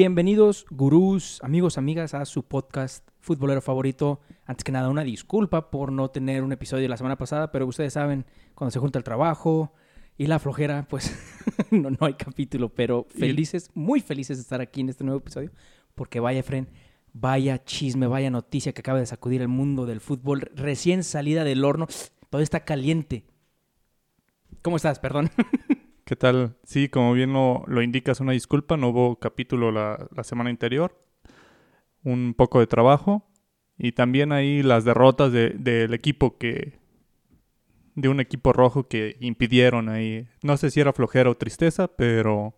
Bienvenidos, gurús, amigos, amigas, a su podcast futbolero favorito. Antes que nada, una disculpa por no tener un episodio la semana pasada, pero ustedes saben, cuando se junta el trabajo y la flojera, pues no, no hay capítulo, pero felices, muy felices de estar aquí en este nuevo episodio, porque vaya, Fren, vaya chisme, vaya noticia que acaba de sacudir el mundo del fútbol, recién salida del horno, todo está caliente. ¿Cómo estás? Perdón. ¿Qué tal? Sí, como bien lo, lo indicas, una disculpa, no hubo capítulo la, la semana anterior, un poco de trabajo y también ahí las derrotas de- del equipo que, de un equipo rojo que impidieron ahí, no sé si era flojera o tristeza, pero,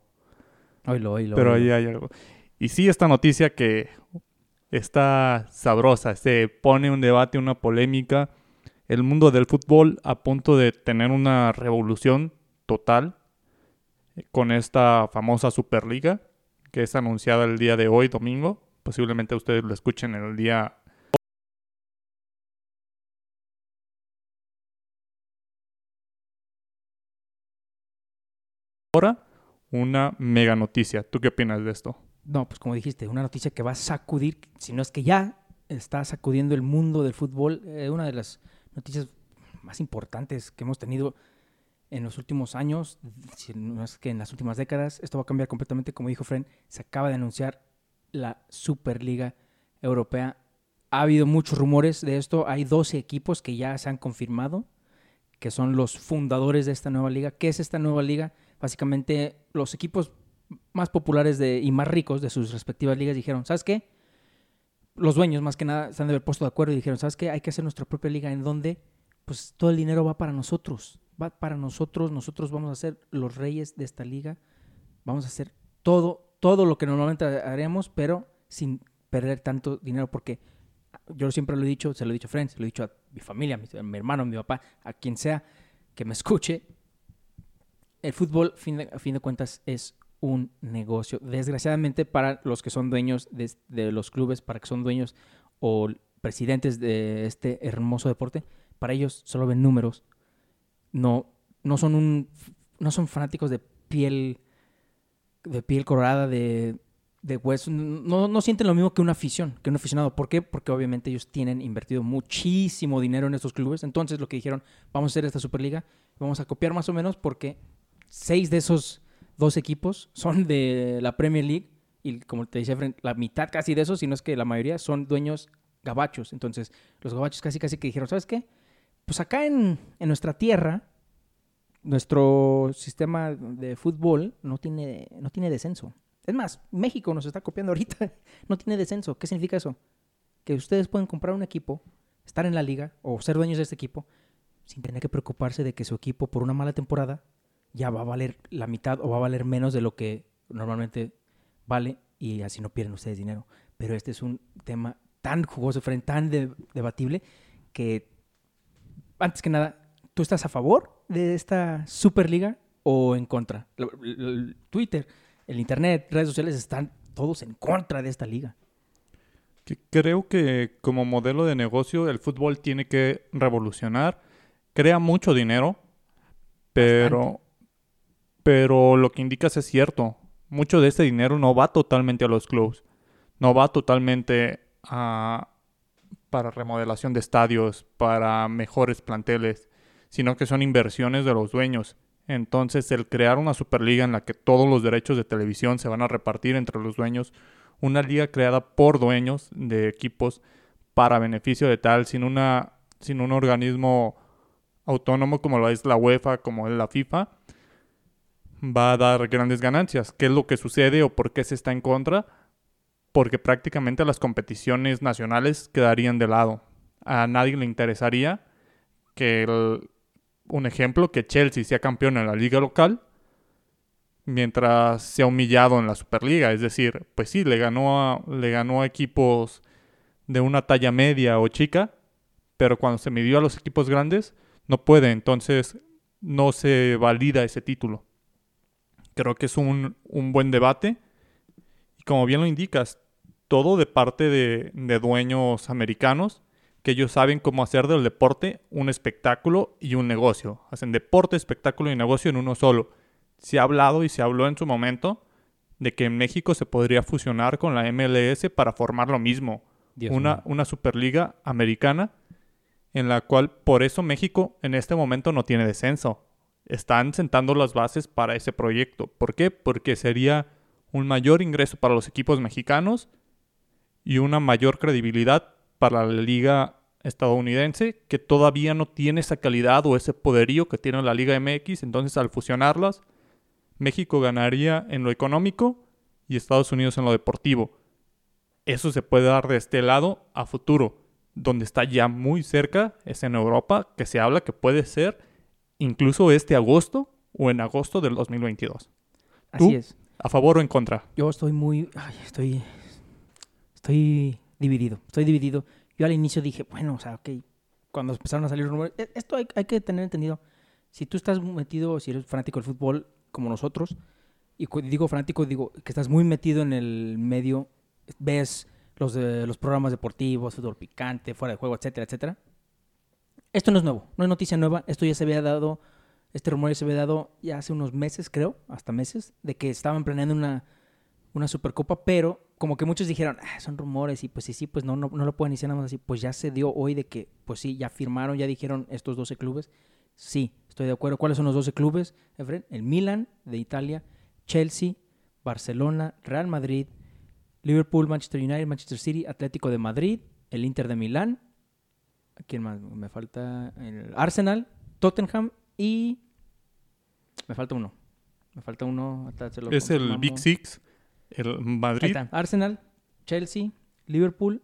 Oílo, oílo. pero ahí hay algo. Y sí, esta noticia que está sabrosa, se pone un debate, una polémica, el mundo del fútbol a punto de tener una revolución total con esta famosa Superliga que es anunciada el día de hoy, domingo. Posiblemente ustedes lo escuchen el día ahora. Una mega noticia. ¿Tú qué opinas de esto? No, pues como dijiste, una noticia que va a sacudir, si no es que ya está sacudiendo el mundo del fútbol, eh, una de las noticias más importantes que hemos tenido en los últimos años, si no es que en las últimas décadas, esto va a cambiar completamente, como dijo Fren, se acaba de anunciar la Superliga Europea. Ha habido muchos rumores de esto, hay 12 equipos que ya se han confirmado, que son los fundadores de esta nueva liga. ¿Qué es esta nueva liga? Básicamente los equipos más populares de, y más ricos de sus respectivas ligas dijeron, ¿sabes qué? Los dueños más que nada se han de haber puesto de acuerdo y dijeron, ¿sabes qué? Hay que hacer nuestra propia liga en donde pues todo el dinero va para nosotros, va para nosotros, nosotros vamos a ser los reyes de esta liga, vamos a hacer todo, todo lo que normalmente haríamos, pero sin perder tanto dinero porque yo siempre lo he dicho, se lo he dicho a Friends, se lo he dicho a mi familia, a mi, a mi hermano, a mi papá, a quien sea que me escuche, el fútbol, fin a fin de cuentas, es un negocio. Desgraciadamente, para los que son dueños de, de los clubes, para que son dueños o presidentes de este hermoso deporte, para ellos solo ven números. No, no son un, no son fanáticos de piel, de piel colorada, de, de hueso. No, no sienten lo mismo que una afición, que un aficionado. ¿Por qué? Porque obviamente ellos tienen invertido muchísimo dinero en estos clubes. Entonces, lo que dijeron, vamos a hacer esta Superliga, vamos a copiar más o menos porque seis de esos dos equipos son de la Premier League y como te decía, la mitad casi de esos, si no es que la mayoría, son dueños gabachos. Entonces, los gabachos casi casi que dijeron, ¿sabes qué? Pues acá en, en nuestra tierra, nuestro sistema de fútbol no tiene, no tiene descenso. Es más, México nos está copiando ahorita, no tiene descenso. ¿Qué significa eso? Que ustedes pueden comprar un equipo, estar en la liga o ser dueños de este equipo sin tener que preocuparse de que su equipo por una mala temporada ya va a valer la mitad o va a valer menos de lo que normalmente vale y así no pierden ustedes dinero. Pero este es un tema tan jugoso, tan de- debatible que antes que nada, ¿tú estás a favor de esta Superliga o en contra? Twitter, el Internet, redes sociales están todos en contra de esta liga. Que creo que como modelo de negocio el fútbol tiene que revolucionar. Crea mucho dinero, pero, pero lo que indicas es cierto. Mucho de ese dinero no va totalmente a los clubes. No va totalmente a, para remodelación de estadios, para mejores planteles, sino que son inversiones de los dueños. Entonces el crear una superliga en la que todos los derechos de televisión se van a repartir entre los dueños una liga creada por dueños de equipos para beneficio de tal, sin una sin un organismo autónomo como lo es la UEFA, como es la FIFA, va a dar grandes ganancias. ¿Qué es lo que sucede o por qué se está en contra? Porque prácticamente las competiciones nacionales quedarían de lado. A nadie le interesaría que el- un ejemplo que Chelsea sea campeón en la liga local mientras sea humillado en la Superliga. Es decir, pues sí, le ganó a, le ganó a equipos de una talla media o chica, pero cuando se midió a los equipos grandes, no puede. Entonces, no se valida ese título. Creo que es un, un buen debate. Y como bien lo indicas, todo de parte de, de dueños americanos que ellos saben cómo hacer del deporte un espectáculo y un negocio. Hacen deporte, espectáculo y negocio en uno solo. Se ha hablado y se habló en su momento de que en México se podría fusionar con la MLS para formar lo mismo, una, una Superliga americana en la cual por eso México en este momento no tiene descenso. Están sentando las bases para ese proyecto. ¿Por qué? Porque sería un mayor ingreso para los equipos mexicanos y una mayor credibilidad para la liga estadounidense que todavía no tiene esa calidad o ese poderío que tiene la liga MX. Entonces al fusionarlas, México ganaría en lo económico y Estados Unidos en lo deportivo. Eso se puede dar de este lado a futuro. Donde está ya muy cerca es en Europa, que se habla que puede ser incluso este agosto o en agosto del 2022. Así es. ¿A favor o en contra? Yo estoy muy... Ay, estoy... Estoy dividido. Estoy dividido. Yo al inicio dije, bueno, o sea, ok, cuando empezaron a salir rumores, e, esto hay, que tener entendido. Si tú estás metido, si eres fanático del fútbol como nosotros, y digo fanático, digo que estás muy metido en el medio, ves los, de, los programas deportivos, fútbol picante, fuera de juego, etcétera, etcétera. Esto no es nuevo, no es noticia nueva. Esto ya se había dado, este rumor ya se había dado ya hace unos meses, creo, hasta meses, de que estaban planeando una, una supercopa, pero como que muchos dijeron, ah, son rumores y pues sí, sí, pues no, no, no lo pueden decir nada más así. Pues ya se dio hoy de que, pues sí, ya firmaron, ya dijeron estos 12 clubes. Sí, estoy de acuerdo. ¿Cuáles son los 12 clubes, Efren? El Milan de Italia, Chelsea, Barcelona, Real Madrid, Liverpool, Manchester United, Manchester City, Atlético de Madrid, el Inter de Milán. ¿Quién más? Me falta el Arsenal, Tottenham y me falta uno. Me falta uno. Es el Big Six, el Madrid. Arsenal, Chelsea, Liverpool,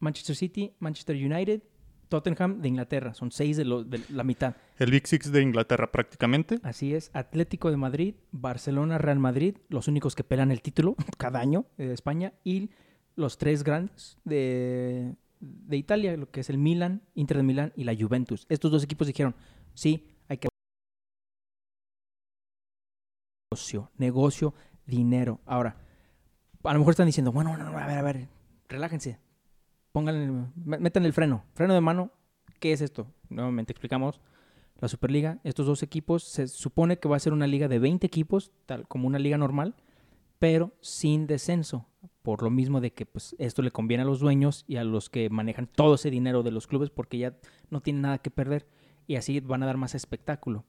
Manchester City, Manchester United, Tottenham de Inglaterra. Son seis de, de, la mitad. El Big Six de Inglaterra prácticamente. Así es. Atlético de Madrid, Barcelona, Real Madrid, los únicos que pelan el título cada año de España. Y los tres grandes de, de Italia, lo que es el Milan, Inter de Milán y la Juventus. Estos dos equipos dijeron, sí, hay que... Negocio, negocio, dinero. Ahora, a lo mejor están diciendo, bueno, no, a ver, a ver, relájense pongan, metan el freno, freno de mano. ¿Qué es esto? Nuevamente explicamos la Superliga. Estos dos equipos se supone que va a ser una liga de 20 equipos, tal como una liga normal, pero sin descenso. Por lo mismo de que pues, esto le conviene a los dueños y a los que manejan todo ese dinero de los clubes porque ya no tienen nada que perder y así van a dar más espectáculo.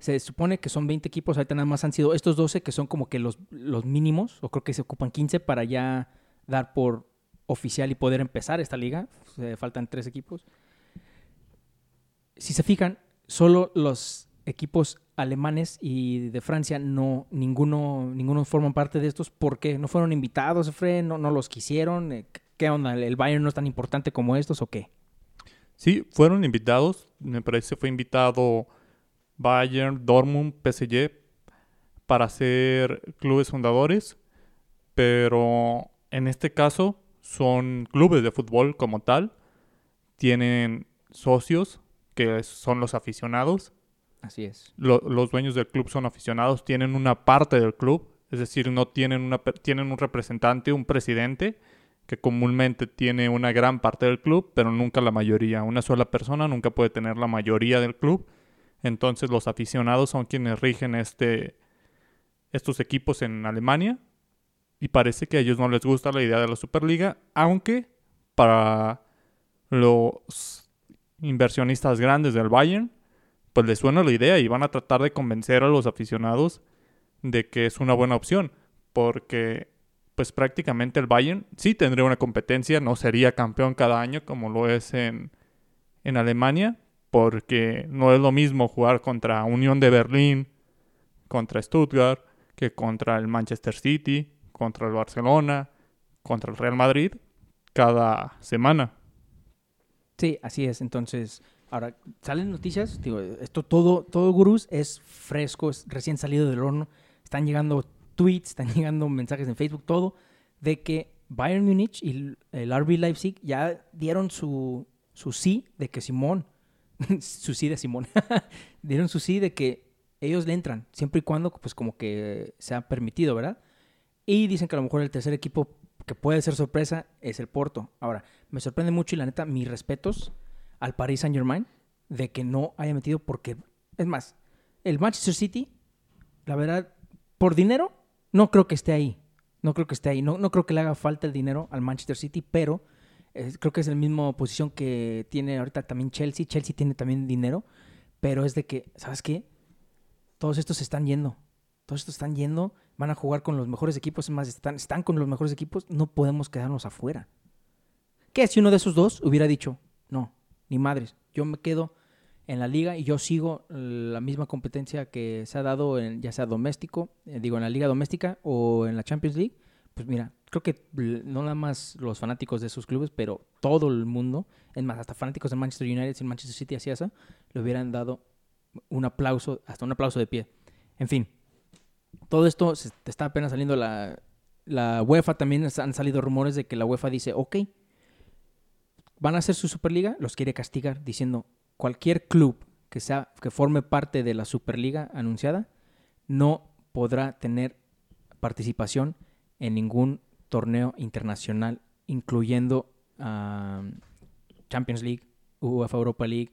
Se supone que son 20 equipos, ahorita nada más han sido estos 12 que son como que los, los mínimos, o creo que se ocupan 15 para ya dar por oficial y poder empezar esta liga. faltan tres equipos. Si se fijan, solo los equipos alemanes y de Francia no ninguno ninguno forman parte de estos porque no fueron invitados, Fred, no, no los quisieron. Eh, ¿Qué onda? ¿El Bayern no es tan importante como estos o qué? Sí, fueron invitados. Me parece fue invitado Bayern, Dortmund, PSG para ser clubes fundadores, pero en este caso son clubes de fútbol como tal, tienen socios que son los aficionados. Así es. los dueños del club son aficionados, tienen una parte del club, es decir, no tienen, una, tienen un representante, un presidente, que comúnmente tiene una gran parte del club, pero nunca la mayoría. Una sola persona nunca puede tener la mayoría del club. Entonces los aficionados son quienes rigen este, estos equipos en Alemania. Y parece que a ellos no les gusta la idea de la Superliga, aunque para los inversionistas grandes del Bayern, pues les suena la idea y van a tratar de convencer a los aficionados de que es una buena opción, porque pues prácticamente el Bayern sí tendría una competencia, no sería campeón cada año como lo es en, en Alemania, porque no es lo mismo jugar contra Unión de Berlín, contra Stuttgart, que contra el Manchester City, contra el Barcelona, contra el Real Madrid, cada semana. Sí, así es. Entonces, ahora salen noticias. Digo, esto todo, todo gurús es fresco, es recién salido del horno. Están llegando tweets, están llegando mensajes en Facebook, todo de que Bayern Munich y el RB Leipzig ya dieron su, su sí de que Simón, su de Simón, dieron su sí de que ellos le entran, siempre y cuando, pues como que sea permitido, ¿verdad? Y dicen que a lo mejor el tercer equipo que puede ser sorpresa es el Porto. Ahora, me sorprende mucho y la neta, mis respetos al Paris Saint Germain de que no haya metido porque, es más, el Manchester City, la verdad, por dinero No creo que esté ahí. No creo que esté ahí. No, no creo que le haga falta el dinero al Manchester City, pero eh, creo que es la misma posición que tiene ahorita también Chelsea. Chelsea tiene también dinero, pero es de que, ¿sabes qué? Todos estos se están yendo. Todos estos están yendo, van a jugar con los mejores equipos, es más, están, están con los mejores equipos, no podemos quedarnos afuera. ¿Qué si uno de esos dos hubiera dicho, no, ni madres, yo me quedo en la liga y yo sigo la misma competencia que se ha dado en, ya sea doméstico, eh, digo en la liga doméstica o en la Champions League, pues mira, creo que no nada más los fanáticos de esos clubes, pero todo el mundo, es más, hasta fanáticos de Manchester United y Manchester City hacía eso, le hubieran dado un aplauso, hasta un aplauso de pie. En fin, todo esto se está apenas saliendo la, la UEFA, también han salido rumores de que la UEFA dice, ok, van a hacer su Superliga, los quiere castigar, diciendo cualquier club que, sea, que forme parte de la Superliga anunciada no podrá tener participación en ningún torneo internacional, incluyendo Champions League, UEFA Europa League,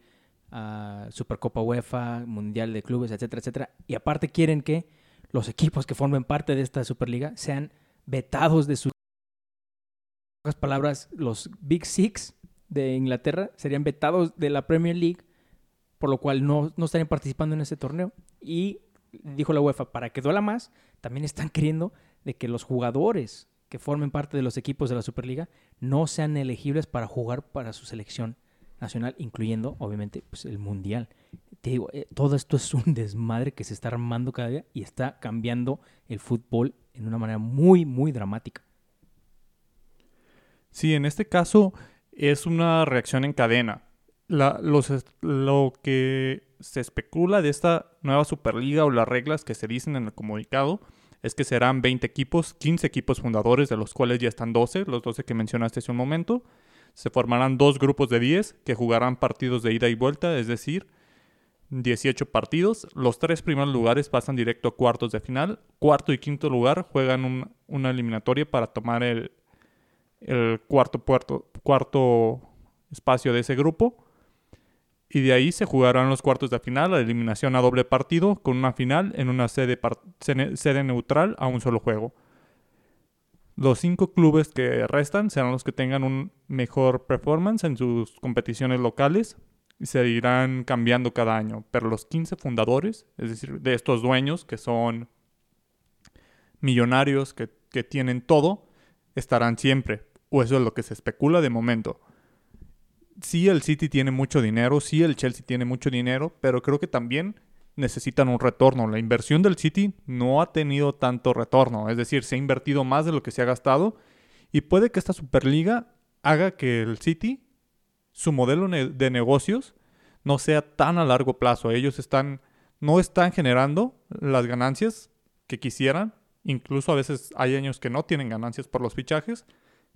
Supercopa UEFA, Mundial de Clubes, etcétera, etcétera. Y aparte quieren que los equipos que formen parte de esta Superliga sean vetados de su... En otras palabras, los Big Six de Inglaterra serían vetados de la Premier League, por lo cual no, no estarían participando en ese torneo. Y dijo la UEFA, para que duela más, también están queriendo de que los jugadores que formen parte de los equipos de la Superliga no sean elegibles para jugar para su selección nacional, incluyendo, obviamente, pues, el Mundial. Te digo, eh, todo esto es un desmadre que se está armando cada día y está cambiando el fútbol en una manera muy, muy dramática. Sí, en este caso es una reacción en cadena. lo que se especula de esta nueva Superliga o las reglas que se dicen en el comunicado es que serán 20 equipos, 15 equipos fundadores, de los cuales ya están 12, los 12 que mencionaste hace un momento. Se formarán dos grupos de 10 que jugarán partidos de ida y vuelta, es decir, 18 partidos. Los tres primeros lugares pasan directo a cuartos de final. Cuarto y quinto lugar juegan una eliminatoria para tomar el, cuarto, cuarto espacio de ese grupo. Y de ahí se jugarán los cuartos de final, la eliminación a doble partido, con una final en una sede, sede neutral a un solo juego. Los cinco clubes que restan serán los que tengan un mejor performance en sus competiciones locales y se irán cambiando cada año. Pero los 15 fundadores, es decir, de estos dueños que son millonarios, que, que tienen todo, estarán siempre. O eso es lo que se especula de momento. Sí, el City tiene mucho dinero, sí, el Chelsea tiene mucho dinero, pero creo que también necesitan un retorno. La inversión del City no ha tenido tanto retorno, es decir, se ha invertido más de lo que se ha gastado y puede que esta Superliga haga que el City su modelo de negocios no sea tan a largo plazo. Ellos están, no están generando las ganancias que quisieran. Incluso a veces hay años que no tienen ganancias por los fichajes,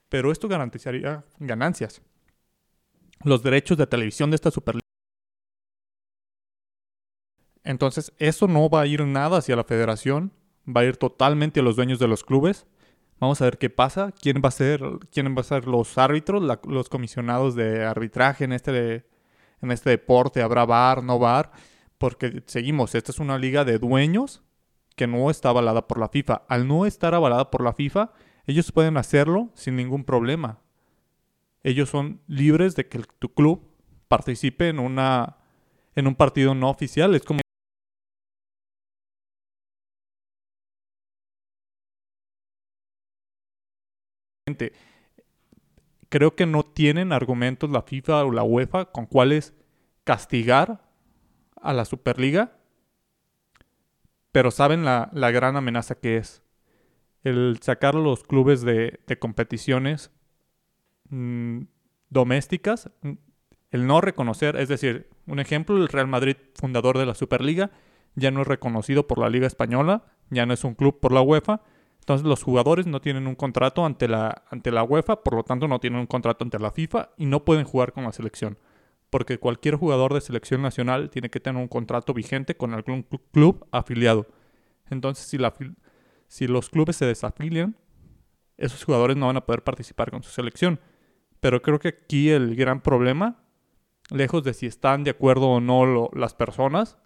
pero esto garantizaría ganancias. Los derechos de televisión de esta Superliga. Entonces, eso no va a ir nada hacia la federación, va a ir totalmente a los dueños de los clubes. Vamos a ver qué pasa, quién va a ser, quién va a ser los árbitros, los comisionados de arbitraje en este, en este deporte, habrá bar, no bar, porque seguimos, esta es una liga de dueños que no está avalada por la FIFA. Al no estar avalada por la FIFA, ellos pueden hacerlo sin ningún problema. Ellos son libres de que tu club participe en una en un partido no oficial, es como creo que no tienen argumentos la FIFA o la UEFA con cuáles castigar a la Superliga, pero saben la, gran amenaza que es el sacar los clubes de, competiciones mm, domésticas, mm, el no reconocer, es decir, un ejemplo, el Real Madrid, fundador de la Superliga, ya no es reconocido por la Liga Española, ya no es un club por la UEFA, entonces los jugadores no tienen un contrato ante la, ante la UEFA, por lo tanto no tienen un contrato ante la FIFA y no pueden jugar con la selección. Porque cualquier jugador de selección nacional tiene que tener un contrato vigente con algún club afiliado. Entonces si, la, si los clubes se desafilian, esos jugadores no van a poder participar con su selección. Pero creo que aquí el gran problema, lejos de si están de acuerdo o no las personas,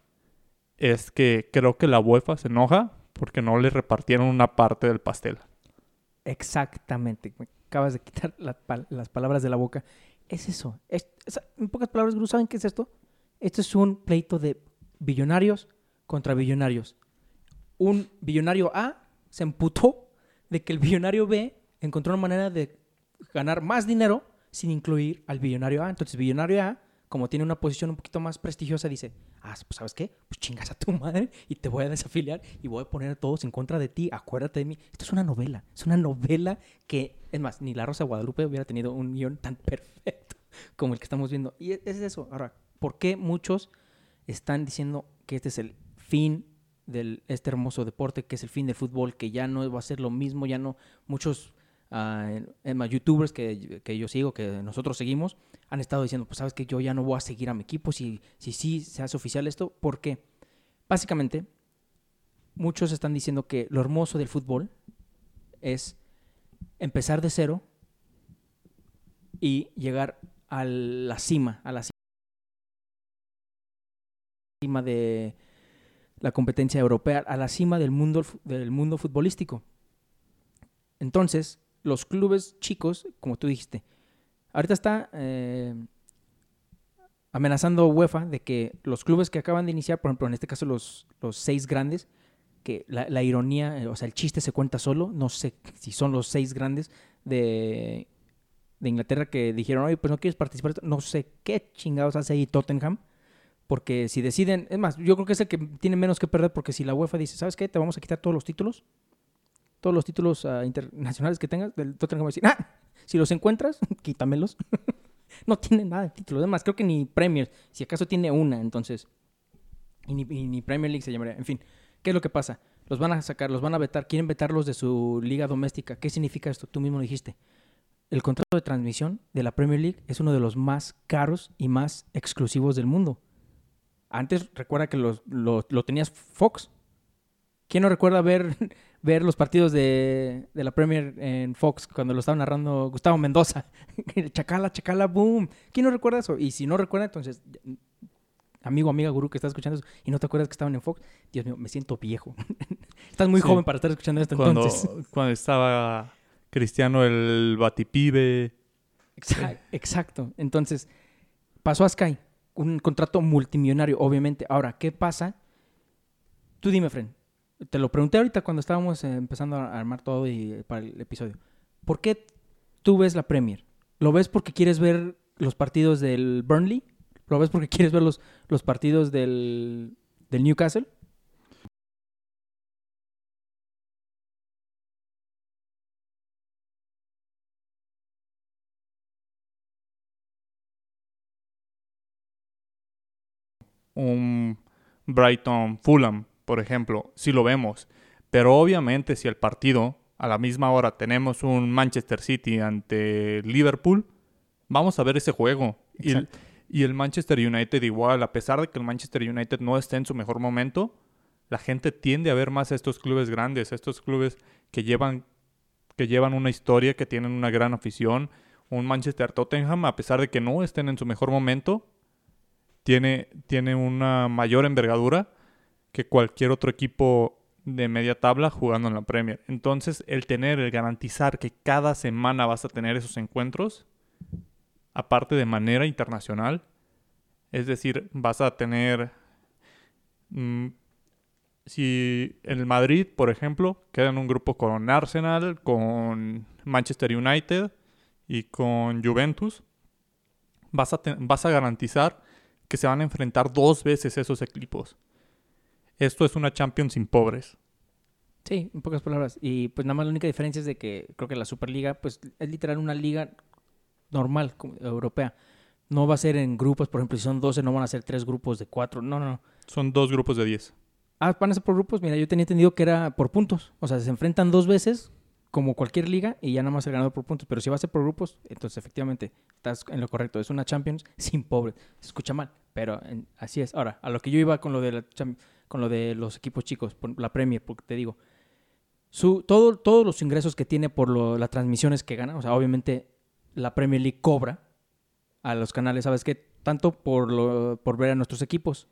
es que creo que la UEFA se enoja Porque no le repartieron una parte del pastel. Exactamente. Me acabas de quitar las palabras de la boca. Es eso. Es- es- en pocas palabras, ¿saben qué es esto? Esto es un pleito de billonarios contra billonarios. Un billonario A se emputó de que el billonario B encontró una manera de ganar más dinero sin incluir al billonario A. Entonces, billonario A, como tiene una posición un poquito más prestigiosa, dice, ah, pues ¿sabes qué? Pues chingas a tu madre y te voy a desafiliar y voy a poner a todos en contra de ti. Acuérdate de mí. Esto es una novela. Es una novela que, es más, ni La Rosa Guadalupe hubiera tenido un guion tan perfecto como el que estamos viendo. Y es eso. Ahora, ¿por qué muchos están diciendo que este es el fin de este hermoso deporte, que es el fin del fútbol, que ya no va a ser lo mismo, ya no muchos es más, youtubers que, que yo sigo, que nosotros seguimos, han estado diciendo, pues sabes que yo ya no voy a seguir a mi equipo si si sí se hace oficial esto, porque básicamente muchos están diciendo que lo hermoso del fútbol es empezar de cero y llegar a la cima, a la cima de la competencia europea, a la cima del mundo, del mundo futbolístico. Entonces, los clubes chicos, como tú dijiste, ahorita está eh, amenazando UEFA de que los clubes que acaban de iniciar, por ejemplo, en este caso los, los seis grandes, que la, la ironía, eh, o sea, el chiste se cuenta solo, no sé si son los seis grandes de, de Inglaterra que dijeron, oye, pues no quieres participar, no sé qué chingados hace ahí Tottenham, porque si deciden, es más, yo creo que es el que tiene menos que perder, porque si la UEFA dice, ¿sabes qué? Te vamos a quitar todos los títulos, todos los títulos uh, internacionales que tengas, del Tottenham decir, ah, si los encuentras, quítamelos. no tiene nada de títulos, además, creo que ni Premier, si acaso tiene una, entonces, y ni, Premier League se llamaría, en fin. ¿Qué es lo que pasa? Los van a sacar, los van a vetar, quieren vetarlos de su liga doméstica. ¿Qué significa esto? Tú mismo lo dijiste. El contrato de transmisión de la Premier League es uno de los más caros y más exclusivos del mundo. Antes recuerda que lo, lo tenías Fox. ¿Quién no recuerda ver, ver los partidos de, de, la Premier en Fox cuando lo estaba narrando Gustavo Mendoza? chacala, chacala, boom. ¿Quién no recuerda eso? Y si no recuerda, entonces amigo, amiga, gurú que estás escuchando eso y no te acuerdas que estaban en Fox, Dios mío, me siento viejo. Estás muy sí. joven para estar escuchando esto cuando, entonces. Cuando estaba Cristiano el Batipibe. Exacto, exacto. Entonces, pasó a Sky, un contrato multimillonario, obviamente. Ahora, ¿qué pasa? Tú dime, Fren. Te lo pregunté ahorita cuando estábamos empezando a armar todo y para el episodio. ¿Por qué tú ves la Premier? ¿Lo ves porque quieres ver los partidos del Burnley? ¿Lo ves porque quieres ver los, los partidos del, del Newcastle? Un Brighton Fulham, por ejemplo, si lo vemos. Pero obviamente si el partido a la misma hora tenemos un Manchester City ante Liverpool, vamos a ver ese juego. Y, y el Manchester United igual, a pesar de que el Manchester United no esté en su mejor momento, la gente tiende a ver más a estos clubes grandes, a estos clubes que llevan, que llevan una historia, que tienen una gran afición. Un Manchester Tottenham, a pesar de que no estén en su mejor momento, tiene, tiene una mayor envergadura que cualquier otro equipo de media tabla jugando en la Premier. Entonces, el tener, el garantizar que cada semana vas a tener esos encuentros, aparte de manera internacional, es decir, vas a tener... Mmm, si el Madrid, por ejemplo, queda en un grupo con Arsenal, con Manchester United y con Juventus, vas a, vas a garantizar que se van a enfrentar dos veces esos equipos. Esto es una Champions sin pobres. Sí, en pocas palabras. Y pues nada más la única diferencia es de que creo que la Superliga pues es literal una liga normal, europea. No va a ser en grupos, por ejemplo, si son 12 no van a ser tres grupos de cuatro. No, no, no. Son dos grupos de 10. Ah, van a ser por grupos. Mira, yo tenía entendido que era por puntos. O sea, se enfrentan dos veces como cualquier liga y ya nada más el ganador por puntos. Pero si va a ser por grupos, entonces efectivamente estás en lo correcto. Es una Champions sin pobres. Se escucha mal, pero en, así es. Ahora, a lo que yo iba con lo de, la, con lo de los equipos chicos, por la Premier, porque te digo, su, todo, todos los ingresos que tiene por las transmisiones que gana, o sea, obviamente la Premier League cobra a los canales, ¿sabes qué? Tanto por, lo, por ver a nuestros equipos.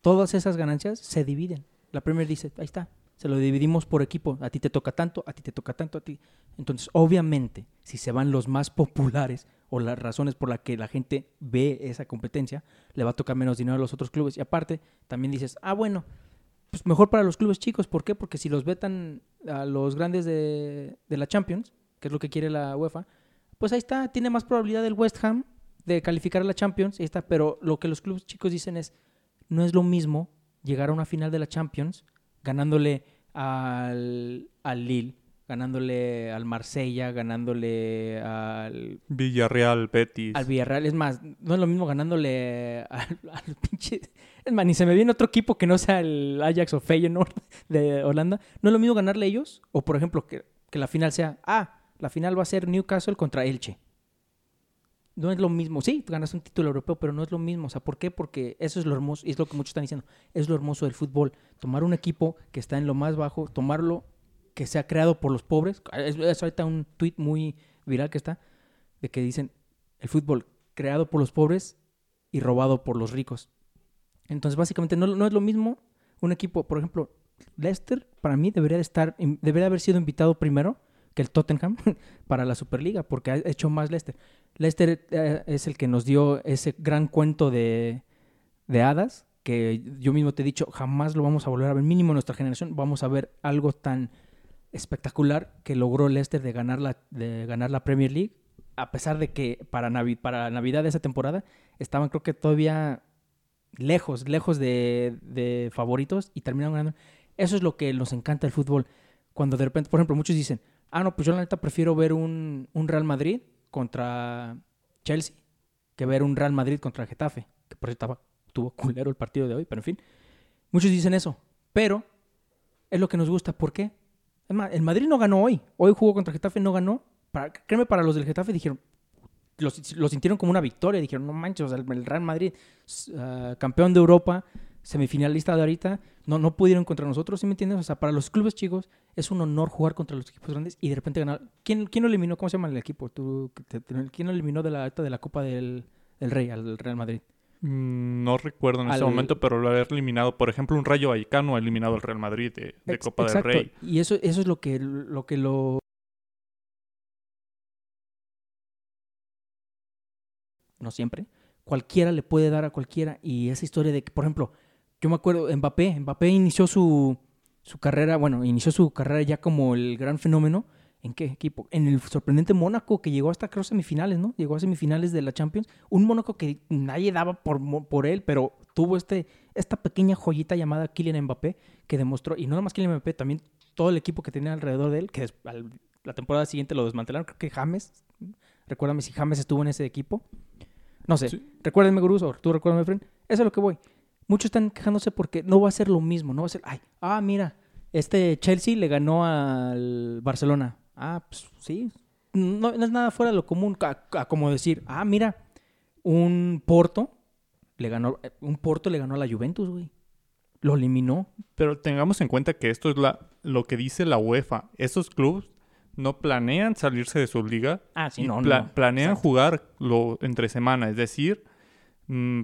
Todas esas ganancias se dividen. La Premier dice, ahí está, Se lo dividimos por equipo. A ti te toca tanto, a ti te toca tanto, a ti. Entonces, obviamente, si se van los más populares o las razones por las que la gente ve esa competencia, le va a tocar menos dinero a los otros clubes. Y aparte, también dices, ah, bueno, pues mejor para los clubes chicos. ¿Por qué? Porque si los vetan a los grandes de, de la Champions, que es lo que quiere la UEFA, pues ahí está, tiene más probabilidad el West Ham de calificar a la Champions, ahí está, pero lo que los clubes chicos dicen es, no es lo mismo llegar a una final de la Champions ganándole al, al Lille, ganándole al Marsella, ganándole al... Villarreal, Betis. Al Villarreal, es más, no es lo mismo ganándole al, al pinche... Es más, ni se me viene otro equipo que no sea el Ajax o Feyenoord de Holanda. No es lo mismo ganarle a ellos, o por ejemplo, que, que la final sea, ah, la final va a ser Newcastle contra Elche no es lo mismo. Sí, ganas un título europeo, pero no es lo mismo. O sea, ¿por qué? Porque eso es lo hermoso, y es lo que muchos están diciendo, es lo hermoso del fútbol. Tomar un equipo que está en lo más bajo, tomarlo que sea creado por los pobres. Es, ahorita un tweet muy viral que está, de que dicen, el fútbol creado por los pobres y robado por los ricos. Entonces, básicamente, no, no es lo mismo un equipo, por ejemplo, Leicester, para mí debería de estar, debería haber sido invitado primero que el Tottenham para la Superliga, porque ha hecho más Leicester. Leicester eh, es el que nos dio ese gran cuento de, de hadas, que yo mismo te he dicho, jamás lo vamos a volver a ver, mínimo en nuestra generación, vamos a ver algo tan espectacular que logró Leicester de ganar la, de ganar la Premier League, a pesar de que para, Navidad de esa temporada estaban creo que todavía lejos, lejos de, de favoritos y terminaron ganando. Eso es lo que nos encanta el fútbol. Cuando de repente, por ejemplo, muchos dicen, ah, no, pues yo la neta prefiero ver un, un Real Madrid contra Chelsea que ver un Real Madrid contra Getafe, que por cierto tuvo culero el partido de hoy, pero en fin. Muchos dicen eso, pero es lo que nos gusta. ¿Por qué? El Madrid no ganó hoy. Hoy jugó contra Getafe, no ganó. Para, créeme, para los del Getafe dijeron, lo, sintieron como una victoria. Dijeron, no manches, el Real Madrid, ah, campeón de Europa, semifinalista de ahorita, no, no pudieron contra nosotros, ¿sí me entiendes? O sea, para los clubes chicos es un honor jugar contra los equipos grandes y de repente ganar. ¿Quién, quién lo eliminó? ¿Cómo se llama el equipo? ¿Tú, ¿Quién lo eliminó de la, de la Copa del, Rey al Real Madrid? Mm, no recuerdo en ese momento, pero lo haber eliminado, por ejemplo, un Rayo Vallecano ha eliminado al Real Madrid de, Copa del Rey. Y eso, eso es lo que, lo que lo no siempre, cualquiera le puede dar a cualquiera. Y esa historia de que, por ejemplo, yo me acuerdo, Mbappé, Mbappé inició su, su carrera, bueno, inició su carrera ya como el gran fenómeno. ¿En qué equipo? En el sorprendente Mónaco, que llegó hasta creo semifinales, ¿no? Llegó a semifinales de la Champions. Un Mónaco que nadie daba por, por él, pero tuvo este, esta pequeña joyita llamada Kylian Mbappé, que demostró, y no nada más Kylian Mbappé, también todo el equipo que tenía alrededor de él, que la temporada siguiente lo desmantelaron. Creo que James, recuérdame si James estuvo en ese equipo. No sé, recuérdenme, Gurús, o tú recuérdame, friend. Eso es lo que voy. Muchos están quejándose porque no va a ser lo mismo, no va a ser, ay, ah, mira, este Chelsea le ganó al Barcelona. Ah, pues sí, no, es nada fuera de lo común, como decir, ah, mira, un Porto le ganó, un Porto le ganó a la Juventus, güey. Lo eliminó. Pero tengamos en cuenta que esto es la, lo que dice la UEFA. Esos clubes no planean salirse de su liga. Ah, sí, no, Planean jugar lo, entre semana, es decir, mm,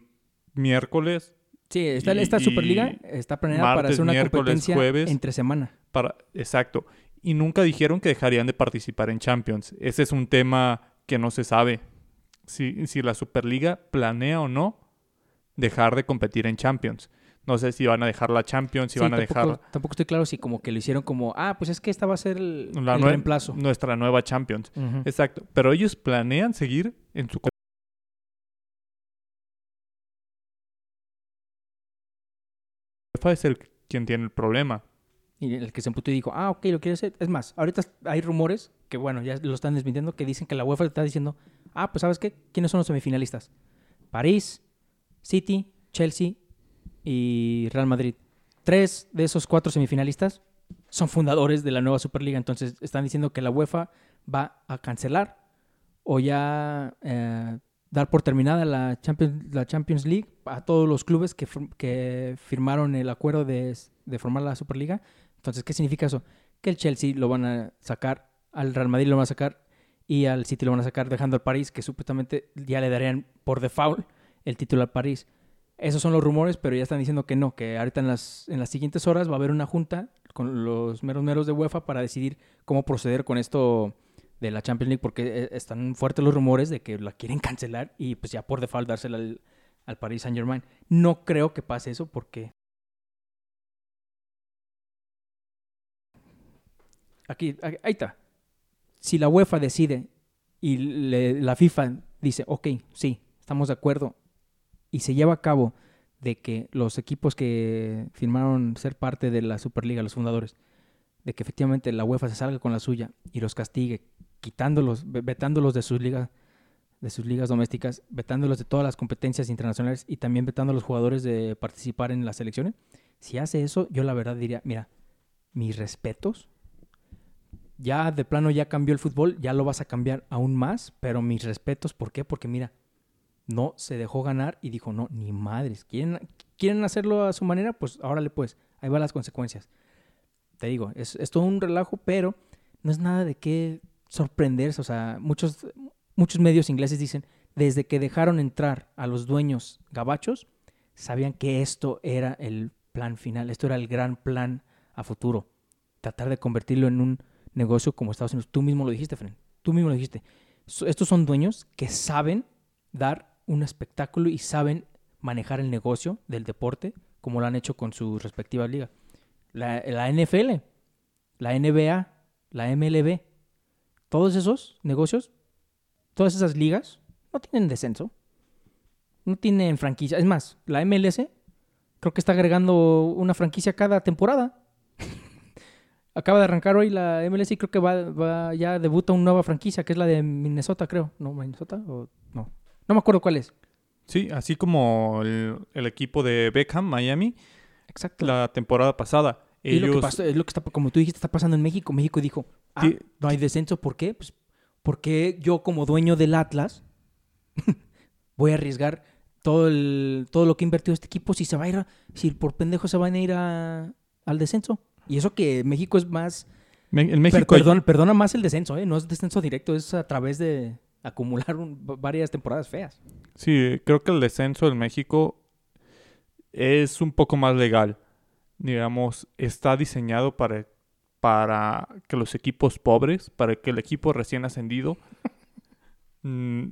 miércoles, Sí, esta Superliga está planeada para hacer una competencia entre semana. Para, exacto. Y nunca dijeron que dejarían de participar en Champions. Ese es un tema que no se sabe. Si, si la Superliga planea o no dejar de competir en Champions. No sé si van a dejar la Champions, si van a dejar... Tampoco estoy claro si como que lo hicieron como, ah, pues es que esta va a ser el, reemplazo. Nuestra nueva Champions. Exacto. Pero ellos planean seguir en su es el quien tiene el problema. Y el que se emputó y dijo, ah, ok, lo quiere hacer. Es más, ahorita hay rumores que, bueno, ya lo están desmintiendo, que dicen que la UEFA está diciendo, ah, pues ¿sabes qué? ¿Quiénes son los semifinalistas? París, City, Chelsea y Real Madrid. Tres de esos cuatro semifinalistas son fundadores de la nueva Superliga. Entonces están diciendo que la UEFA va a cancelar o ya eh, dar por terminada la Champions, la Champions League a todos los clubes que, firmaron el acuerdo de, de, formar la Superliga. Entonces, ¿qué significa eso? Que el Chelsea lo van a sacar, al Real Madrid lo van a sacar y al City lo van a sacar dejando al París, que supuestamente ya le darían por default el título al París. Esos son los rumores, pero ya están diciendo que no, que ahorita en las, en las siguientes horas va a haber una junta con los meros meros de UEFA para decidir cómo proceder con esto de la Champions League porque eh, están fuertes los rumores de que la quieren cancelar y pues ya por default dársela al, Paris Saint Germain. No creo que pase eso porque... Aquí, ahí está. Si la UEFA decide y la FIFA dice, ok, sí, estamos de acuerdo, y se lleva a cabo de que los equipos que firmaron ser parte de la Superliga, los fundadores, de que efectivamente la UEFA se salga con la suya y los castigue, quitándolos, vetándolos de sus ligas, de sus ligas domésticas, vetándolos de todas las competencias internacionales y también vetando a los jugadores de participar en las selecciones. Si hace eso, yo la verdad diría, mira, mis respetos. Ya de plano ya cambió el fútbol, ya lo vas a cambiar aún más, pero mis respetos, ¿por qué? Porque mira, no se dejó ganar y dijo, no, ni madres, ¿quieren, quieren hacerlo a su manera? Pues órale pues, ahí van las consecuencias. Te digo, es, todo un relajo, pero no es nada de qué sorprenderse. O sea, muchos, muchos medios ingleses dicen, desde que dejaron entrar a los dueños gabachos, sabían que esto era el plan final, esto era el gran plan a futuro. Tratar de convertirlo en un negocio como Estados Unidos. Tú mismo lo dijiste, Fren. Tú mismo lo dijiste. Estos son dueños que saben dar un espectáculo y saben manejar el negocio del deporte como lo han hecho con sus respectivas ligas. La, NFL, la NBA, la MLB, todos esos negocios, todas esas ligas no tienen descenso, no tienen franquicia. Es más, la MLS creo que está agregando una franquicia cada temporada. Acaba de arrancar hoy la MLS y creo que va, va, ya debuta una nueva franquicia que es la de Minnesota, creo. ¿No, Minnesota? ¿O no? No me acuerdo cuál es. Sí, así como el, equipo de Beckham, Miami. Exacto. La temporada pasada. Y lo que pasa, es lo que está, como tú dijiste, está pasando en México. México dijo, ah, no hay descenso. ¿Por qué? Pues porque yo como dueño del Atlas voy a arriesgar todo, el, todo lo que ha invertido este equipo si se va a ir, si por pendejo se van a ir al descenso. Y eso que México es más... En México perdona más el descenso, ¿eh? no es descenso directo, es a través de, acumular varias temporadas feas. Sí, creo que el descenso en México es un poco más legal. Digamos, está diseñado para, para que los equipos pobres, para que el equipo recién ascendido mm,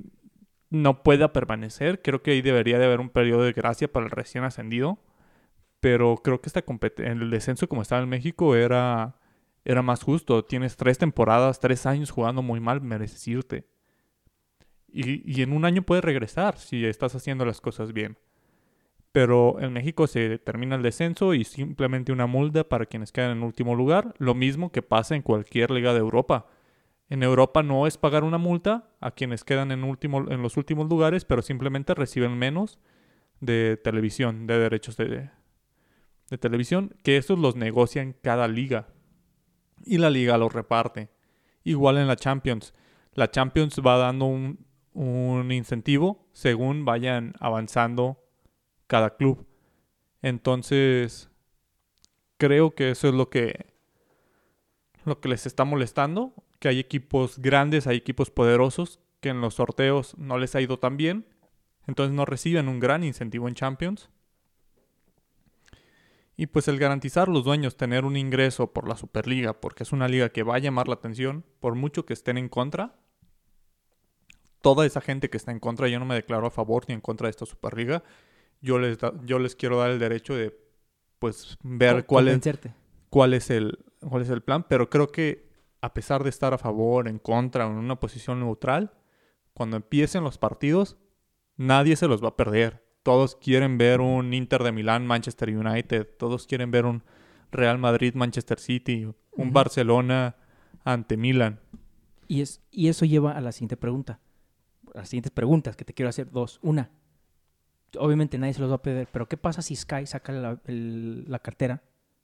no pueda permanecer. Creo que ahí debería de haber un periodo de gracia para el recién ascendido. Pero creo que esta el descenso como estaba en México era, era más justo. Tienes tres temporadas, tres años jugando muy mal, mereces irte. Y, en un año puedes regresar si estás haciendo las cosas bien. Pero en México se termina el descenso y simplemente una multa para quienes quedan en último lugar. Lo mismo que pasa en cualquier liga de Europa. En Europa no es pagar una multa a quienes quedan en, último, en los últimos lugares, pero simplemente reciben menos de televisión, de derechos de, de televisión, que esos los negocian cada liga. Y la liga los reparte. Igual en la Champions. La Champions va dando un, un incentivo según vayan avanzando cada club. Entonces, creo que eso es lo que lo que les está molestando, que hay equipos grandes, hay equipos poderosos que en los sorteos no les ha ido tan bien, entonces no reciben un gran incentivo en Champions. Y pues el garantizar a los dueños tener un ingreso por la Superliga, porque es una liga que va a llamar la atención, por mucho que estén en contra, toda esa gente que está en contra, yo no me declaro a favor ni en contra de esta Superliga. Yo les, yo les quiero dar el derecho de, pues, ver cuál es, cuál, es el, cuál es el plan. Pero creo que a pesar de estar a favor, en contra o en una posición neutral, cuando empiecen los partidos, nadie se los va a perder. Todos quieren ver un Inter de Milán, Manchester United. Todos quieren ver un Real Madrid, Manchester City. Un Barcelona ante Milan. Y, es, y eso lleva a la siguiente pregunta las siguientes preguntas que te quiero hacer. Dos. Una, obviamente nadie se los va a pedir, pero ¿qué pasa si Sky saca la, cartera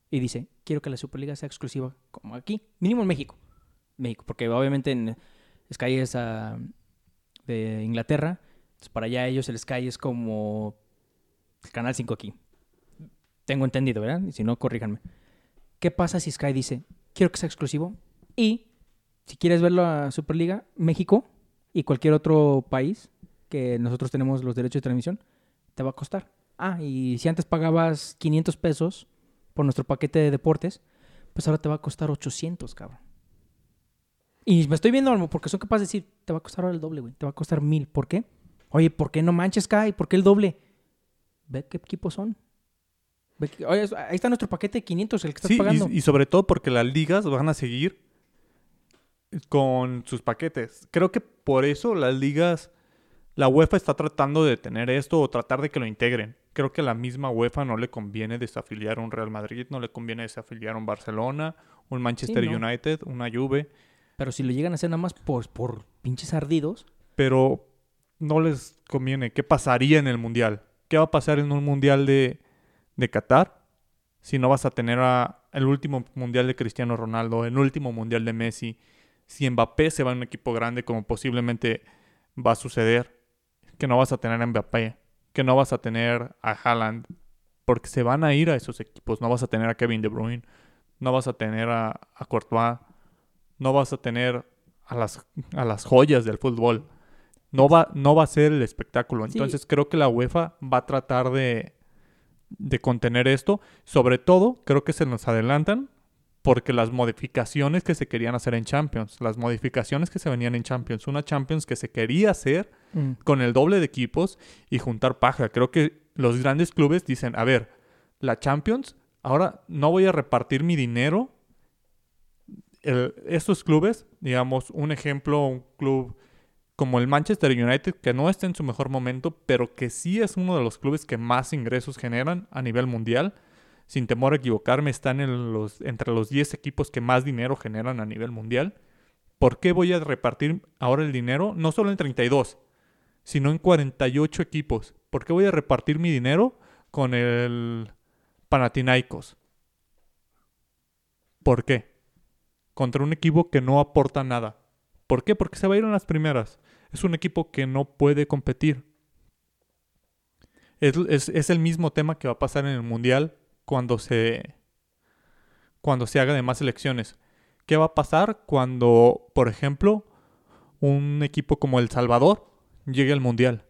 y dice, quiero que la Superliga sea exclusiva como aquí, mínimo en México? México, porque obviamente en Sky es ah, de Inglaterra, entonces para allá ellos el Sky es como el Canal 5 aquí. Tengo entendido, ¿verdad? Y si no, corríjanme. ¿Qué pasa si Sky dice, quiero que sea exclusivo? Y si quieres verlo a Superliga, México y cualquier otro país que nosotros tenemos los derechos de transmisión, te va a costar. Ah, y si antes pagabas 500 pesos por nuestro paquete de deportes, pues ahora te va a costar 800, cabrón. Y me estoy viendo porque son capaces de decir, te va a costar ahora el doble, güey. Te va a costar mil. ¿Por qué? Oye, ¿por qué no manches, Kai? ¿Por qué el doble? Ve qué equipos son. Oye, ahí está nuestro paquete de 500, el que estás pagando. Y, y sobre todo porque las ligas van a seguir con sus paquetes. Creo que por eso las ligas, la UEFA está tratando de tener esto o tratar de que lo integren. Creo que a la misma UEFA no le conviene desafiliar a un Real Madrid, no le conviene desafiliar a un Barcelona, un Manchester United, una Juve. Pero si lo llegan a hacer nada más por, por pinches ardidos. Pero no les conviene. ¿Qué pasaría en el Mundial? ¿Qué va a pasar en un Mundial de, de Qatar? Si no vas a tener a el último Mundial de Cristiano Ronaldo, el último Mundial de Messi. Si Mbappé se va a un equipo grande como posiblemente va a suceder. Que no vas a tener a Mbappé. Que no vas a tener a Haaland. Porque se van a ir a esos equipos. No vas a tener a Kevin De Bruyne. No vas a tener a, a Courtois no vas a tener a las, a las joyas del fútbol. No va, no va a ser el espectáculo. Entonces creo que la UEFA va a tratar de, de contener esto. Sobre todo, creo que se nos adelantan porque las modificaciones que se querían hacer en Champions, las modificaciones que se venían en Champions, una Champions que se quería hacer mm. con el doble de equipos y juntar paja. Creo que los grandes clubes dicen, a ver, la Champions, ahora no voy a repartir mi dinero estos clubes, digamos, un ejemplo, un club como el Manchester United, que no está en su mejor momento, pero que sí es uno de los clubes que más ingresos generan a nivel mundial. Sin temor a equivocarme, están entre los 10 equipos que más dinero generan a nivel mundial. ¿Por qué voy a repartir ahora el dinero? No solo en 32, sino en 48 equipos. ¿Por qué voy a repartir mi dinero con el Panathinaikos? ¿Por qué? contra un equipo que no aporta nada. ¿Por qué? Porque se va a ir en las primeras. Es un equipo que no puede competir. Es, el mismo tema que va a pasar en el Mundial cuando se, cuando se haga de más elecciones. ¿Qué va a pasar cuando, por ejemplo, un equipo como El Salvador llegue al Mundial?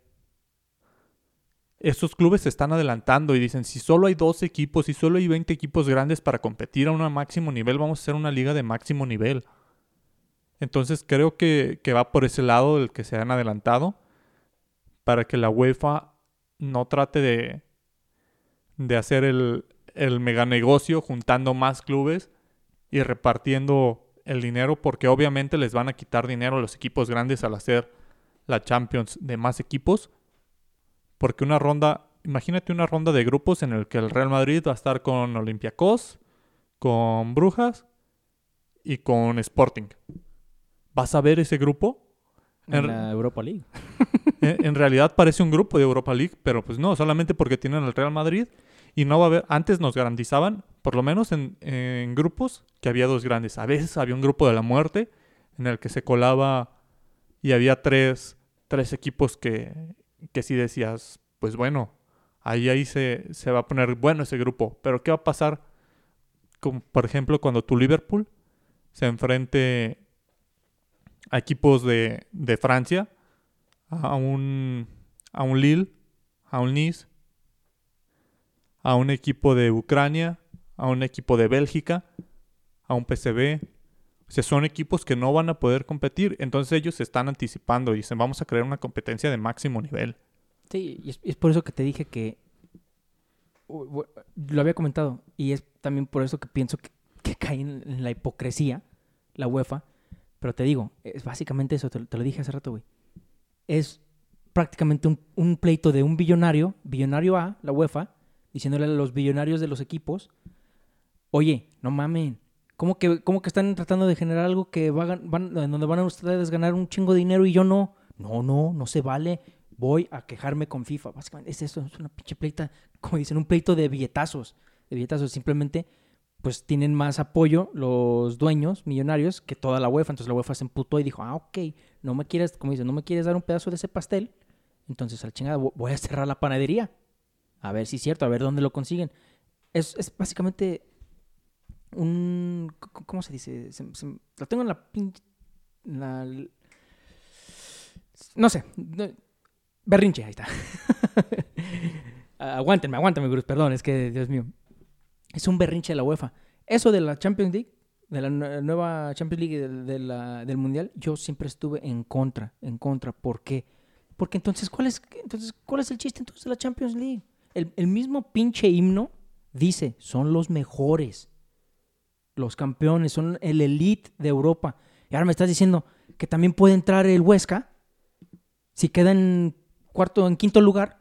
estos clubes se están adelantando y dicen, si solo hay dos equipos, si solo hay 20 equipos grandes para competir a un máximo nivel, vamos a hacer una liga de máximo nivel. Entonces creo que, va por ese lado el que se han adelantado para que la UEFA no trate de, de hacer el, el mega negocio juntando más clubes y repartiendo el dinero porque obviamente les van a quitar dinero a los equipos grandes al hacer la Champions de más equipos porque una ronda, imagínate una ronda de grupos en el que el Real Madrid va a estar con Olympiacos, con Brujas y con Sporting. ¿Vas a ver ese grupo? En, la Europa League. en, realidad parece un grupo de Europa League, pero pues no, solamente porque tienen el Real Madrid y no va a haber, antes nos garantizaban, por lo menos en, en, grupos, que había dos grandes. A veces había un grupo de la muerte en el que se colaba y había tres, tres equipos que que si decías, pues bueno, ahí, ahí se, se va a poner bueno ese grupo. Pero ¿qué va a pasar, con, por ejemplo, cuando tu Liverpool se enfrente a equipos de, de Francia, a un, a un Lille, a un Nice, a un equipo de Ucrania, a un equipo de Bélgica, a un PCB. O sea, son equipos que no van a poder competir. Entonces ellos se están anticipando y dicen, vamos a crear una competencia de máximo nivel. Sí, y es, por eso que te dije que lo había comentado y es también por eso que pienso que, cae en, la hipocresía la UEFA. Pero te digo, es básicamente eso, te, lo dije hace rato, güey. Es prácticamente un, un, pleito de un billonario, billonario A, la UEFA, diciéndole a los billonarios de los equipos, oye, no mamen, ¿cómo que, cómo que están tratando de generar algo que van, van, donde van a ustedes ganar un chingo de dinero y yo no? No, no, no se vale voy a quejarme con FIFA. Básicamente es eso, es una pinche pleita, como dicen, un pleito de billetazos. De billetazos, simplemente pues tienen más apoyo los dueños millonarios que toda la UEFA. Entonces la UEFA se emputó y dijo, ah, ok, no me quieres, como dicen, no me quieres dar un pedazo de ese pastel. Entonces al chingada voy a cerrar la panadería. A ver si es cierto, a ver dónde lo consiguen. Es, es básicamente un... ¿Cómo se dice? lo tengo en la pinche... no sé. Berrinche, ahí está. aguántenme, aguántenme, Bruce, perdón, es que, Dios mío. Es un berrinche de la UEFA. Eso de la Champions League, de la nue- nueva Champions League de del Mundial, yo siempre estuve en contra, en contra. ¿Por qué? Porque entonces, ¿cuál es, entonces, ¿cuál es el chiste entonces de la Champions League? El, el mismo pinche himno dice, son los mejores, los campeones, son el elite de Europa. Y ahora me estás diciendo que también puede entrar el Huesca si queda en cuarto, en quinto lugar.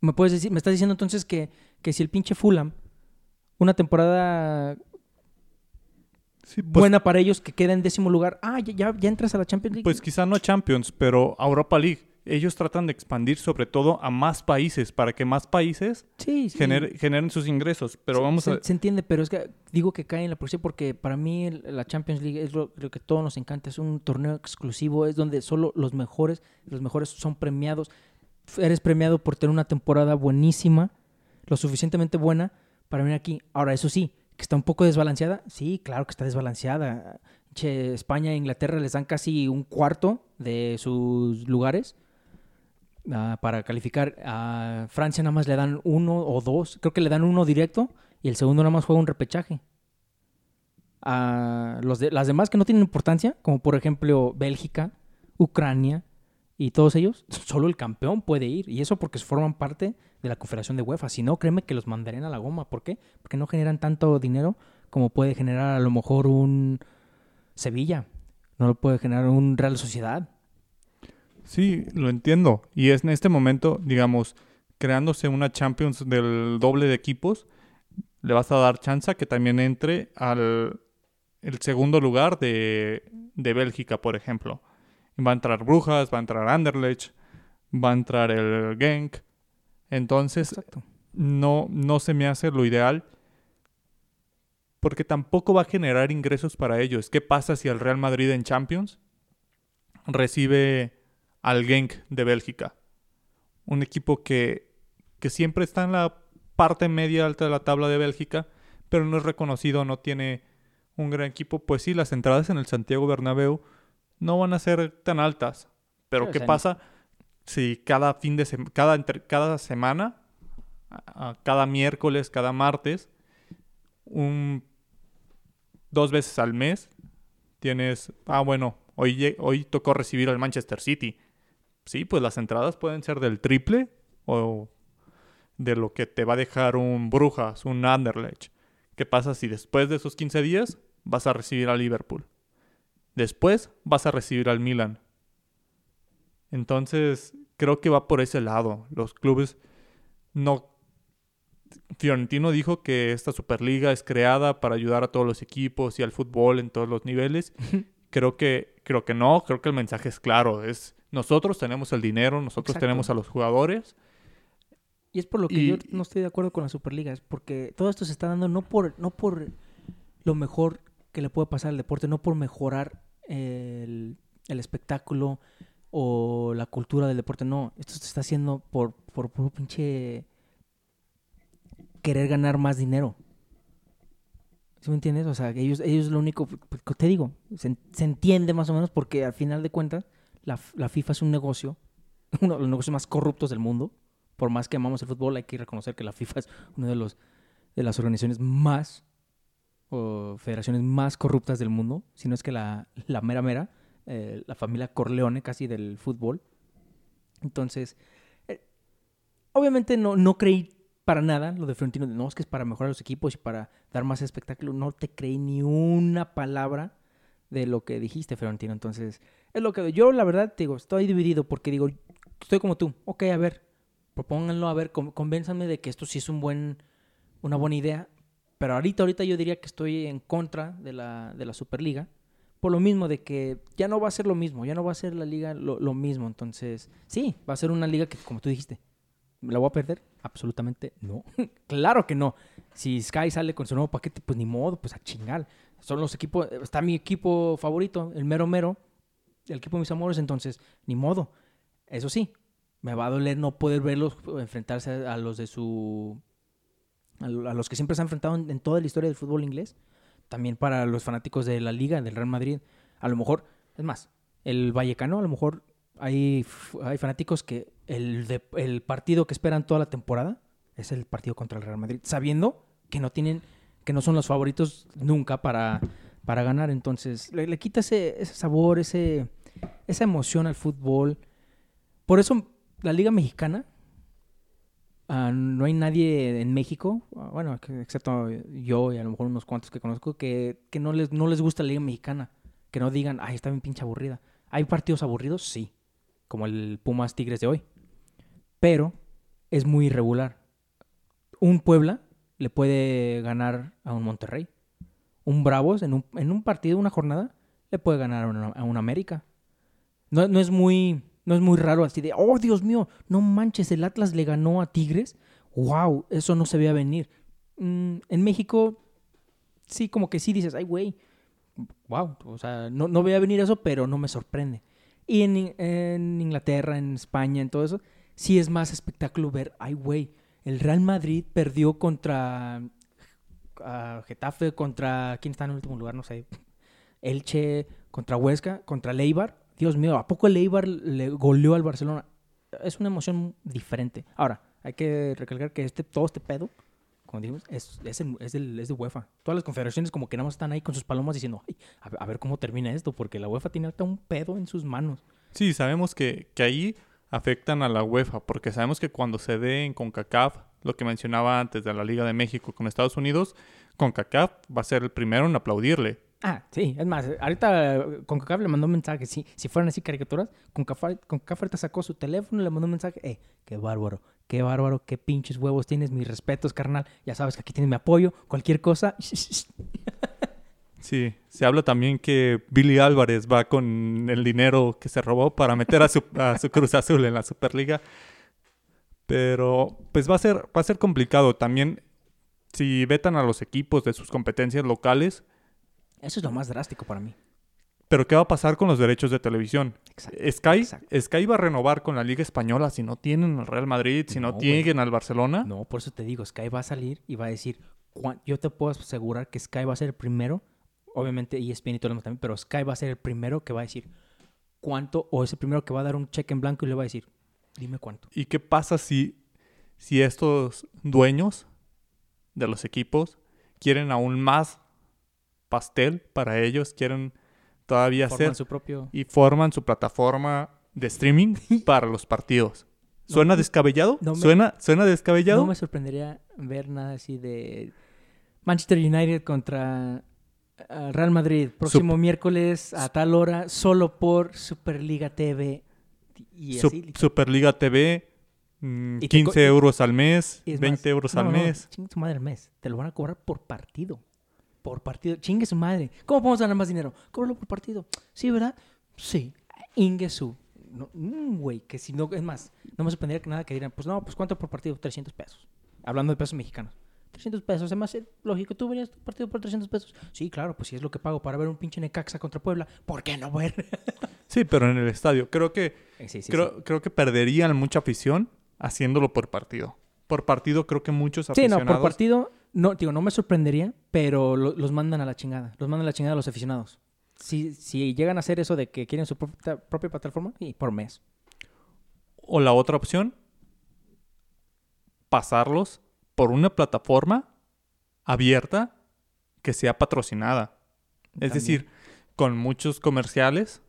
Me puedes decir, me estás diciendo entonces que, que si el pinche Fulham, una temporada Sí, pues, buena para ellos que queda en décimo lugar, ah, ya, ya, ya entras a la Champions League. pues quizá no Champions, pero a Europa League. Ellos tratan de expandir sobre todo a más países para que más países sí, sí. gener- generen sus ingresos. Pero Se- vamos se, a... se entiende, pero es que digo que cae en la poesía porque para mí la Champions League es lo, lo que todos nos encanta. Es un torneo exclusivo, es donde solo los mejores, los mejores son premiados. Eres premiado por tener una temporada buenísima, lo suficientemente buena para venir aquí. Ahora, eso sí, que está un poco desbalanceada. Sí, claro que está desbalanceada. Che, España e Inglaterra les dan casi un cuarto de sus lugares ah, para calificar. A Francia nada más le dan uno o dos. Creo que le dan uno directo y el segundo nada más juega un repechaje. A los de, las demás que no tienen importancia, como por ejemplo Bélgica, Ucrania y todos ellos, solo el campeón puede ir. Y eso porque forman parte de la Confederación de UEFA. Si no, créeme que los mandarían a la goma. ¿Por qué? Porque no generan tanto dinero como puede generar a lo mejor un Sevilla. No lo puede generar un Real Sociedad. Sí, lo entiendo. Y es en este momento, digamos, creándose una Champions del doble de equipos, le vas a dar chance a que también entre al el segundo lugar de, de Bélgica, por ejemplo. Va a entrar Brujas, va a entrar Anderlecht, va a entrar el Genk. Entonces, Exacto. no, no se me hace lo ideal porque tampoco va a generar ingresos para ellos. ¿Qué pasa si el Real Madrid en Champions recibe al Genk de Bélgica? Un equipo que, que siempre está en la parte media alta de la tabla de Bélgica, pero no es reconocido, no tiene un gran equipo. Pues sí, las entradas en el Santiago Bernabéu no van a ser tan altas. Pero ¿qué pasa si cada fin de sem- cada, entre- cada semana, a- a- cada miércoles, cada martes, un dos veces al mes tienes, ah bueno, hoy hoy tocó recibir al Manchester City. Sí, pues las entradas pueden ser del triple o de lo que te va a dejar un Brujas, un Anderlecht. ¿Qué pasa si después de esos 15 días vas a recibir al Liverpool? Después vas a recibir al Milan. Entonces, creo que va por ese lado. Los clubes no... Fiorentino dijo que esta Superliga es creada para ayudar a todos los equipos y al fútbol en todos los niveles. creo que creo que no, creo que el mensaje es claro, es nosotros tenemos el dinero, nosotros Exacto. tenemos a los jugadores. Y es por lo que Y- yo no estoy de acuerdo con la Superliga, es porque todo esto se está dando no por, no por lo mejor que le puede pasar al deporte, no por mejorar el, el espectáculo o la cultura del deporte, no, esto se está haciendo por, por puro pinche querer ganar más dinero. ¿Sí me entiendes? O sea, ellos, ellos lo único, pues, te digo, se, se entiende más o menos porque al final de cuentas la, la FIFA es un negocio, uno de los negocios más corruptos del mundo. Por más que amamos el fútbol, hay que reconocer que la FIFA es una de, las organizaciones más o federaciones más corruptas del mundo, si no es que la, mera mera, eh, la familia Corleone casi del fútbol. Entonces, eh, obviamente no, no creí para nada lo de Florentino, no, es que es para mejorar los equipos y para dar más espectáculo, no te creí ni una palabra de lo que dijiste, Florentino. Entonces, es lo que yo, la verdad, te digo, estoy dividido porque digo, estoy como tú, ok, a ver, propónganlo, a ver, con- convénzanme de que esto sí es un buen, una buena idea. Pero ahorita, ahorita yo diría que estoy en contra de la, de la Superliga. Por lo mismo de que ya no va a ser lo mismo, ya no va a ser la liga lo, lo mismo. Entonces, sí, va a ser una liga que, como tú dijiste, ¿la voy a perder? Absolutamente no. claro que no. Si Sky sale con su nuevo paquete, pues ni modo, pues a chingar. Son los equipos, está mi equipo favorito, el mero mero, el equipo de mis amores, entonces, ni modo. Eso sí, me va a doler no poder verlos enfrentarse a los de su. a lo- a los que siempre se han enfrentado en, toda la historia del fútbol inglés. También para los fanáticos de la Liga, del Real Madrid. A lo mejor, es más, el Vallecano, a lo mejor hay, hay fanáticos que el, de- el partido que esperan toda la temporada es el partido contra el Real Madrid, sabiendo que no tienen que no son los favoritos nunca para, para ganar. Entonces, le, le quita ese, sabor, ese, esa emoción al fútbol. Por eso, la Liga Mexicana, ah, no hay nadie en México, ah, bueno, excepto yo y a lo mejor unos cuantos que conozco, que, que no, les, no les gusta la Liga Mexicana. Que no digan, ay, está bien pinche aburrida. ¿Hay partidos aburridos? Sí. Como el Pumas Tigres de hoy. Pero es muy irregular. Un Puebla le puede ganar a un Monterrey. Un Bravos en un, en un partido, una jornada, le puede ganar a un, América. No, es muy no es muy raro así de, oh Dios mío, no manches, el Atlas le ganó a Tigres. Wow, eso no se veía venir. Mm, en México, sí, como que sí dices, ay güey, wow, o sea, no, no veía venir eso, pero no me sorprende. Y en, en Inglaterra, en España, en todo eso, sí es más espectáculo ver, ay güey, el Real Madrid perdió contra ah, Getafe, contra, ¿quién está en el último lugar? No sé. Elche, contra Huesca, contra Leibar. Dios mío, ¿a poco el le goleó al Barcelona? Es una emoción diferente. Ahora, hay que recalcar que este, todo este pedo, como dijimos, es, es, el- es del- es de UEFA. Todas las confederaciones como que nada más están ahí con sus palomas diciendo, "Ay, a, ver- cómo termina esto, porque la UEFA tiene ahorita un pedo en sus manos. Sí, sabemos que, que ahí afectan a la UEFA, porque sabemos que cuando se dé en CONCACAF, lo que mencionaba antes de la Liga de México con Estados Unidos, CONCACAF va a ser el primero en aplaudirle. Ah, sí, es más, ahorita eh, CONCACAF le mandó un mensaje, sí, si fueran así caricaturas, CONCACAF, CONCACAF ahorita sacó su teléfono y le mandó un mensaje, eh, qué bárbaro, qué bárbaro, qué pinches huevos tienes, mis respetos, carnal, ya sabes que aquí tienes mi apoyo, cualquier cosa, Sí, se habla también que Billy Álvarez va con el dinero que se robó para meter a su, a su Cruz Azul en la Superliga. Pero pues va a ser, va a ser complicado. También si vetan a los equipos de sus competencias locales, eso es lo más drástico para mí. pero ¿qué va a pasar con los derechos de televisión? Exacto. Sky, Exacto. Sky va a renovar con la Liga Española si no tienen al Real Madrid, si no, No, tienen al Barcelona. No, por eso te digo, Sky va a salir y va a decir, yo te puedo asegurar que Sky va a ser el primero, obviamente ESPN y todo lo demás también, pero Sky va a ser el primero que va a decir cuánto, o es el primero que va a dar un cheque en blanco y le va a decir, dime cuánto. ¿Y qué pasa si, si estos dueños de los equipos quieren aún más pastel para ellos? Quieren todavía Forman hacer su propio... y forman su plataforma de streaming para los partidos. ¿Suena No, descabellado? no me- ¿Suena, ¿Suena descabellado? No me sorprendería ver nada así de Manchester United contra Real Madrid, próximo miércoles a tal hora, solo por Superliga TV. Y Superliga TV, mm, Y te 15 co- euros al mes, Y es 20 más, euros no, al no, mes. Chingue su madre al mes. Te lo van a cobrar por partido. Por partido. Chingue su madre. ¿Cómo podemos ganar más dinero? Cóbralo por partido. Sí, ¿verdad? Sí. Ingue su. No, mm, güey, que si no, es más, no me sorprendería que nada que dirán, pues no, pues ¿cuánto por partido? 300 pesos. Hablando de pesos mexicanos. 300 pesos, es más eh, lógico. ¿Tú verías tu partido por 300 pesos? Sí, claro, pues si es lo que pago para ver un pinche Necaxa contra Puebla, ¿por qué no ver? Sí, pero en el estadio. Creo que, Eh, sí, sí, creo, creo que perderían mucha afición haciéndolo por partido. Por partido creo que muchos Sí, aficionados... no, por partido, no, digo, no me sorprendería, pero lo- los mandan a la chingada. Los mandan a la chingada a los aficionados. Si, si llegan a hacer eso de que quieren su propia, propia plataforma, y por mes. O la otra opción, pasarlos por una plataforma abierta que sea patrocinada. Es decir, con muchos comerciales,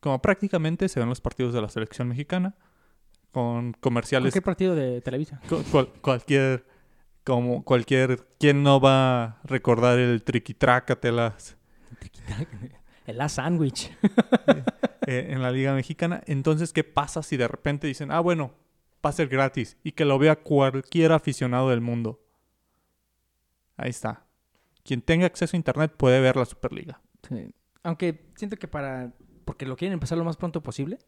como prácticamente se ven los partidos de la selección mexicana, con comerciales, Cualquier partido de Televisa. cu- cual- cualquier, como cualquier, ¿quién no va a recordar el triquitrácatelas El A Sandwich. eh, en la Liga Mexicana? Entonces, ¿qué pasa si de repente dicen, ah, bueno, va a ser gratis y que lo vea cualquier aficionado del mundo? Ahí está. Quien tenga acceso a internet puede ver la Superliga. Sí. Aunque siento que para. Porque lo quieren empezar lo más pronto posible.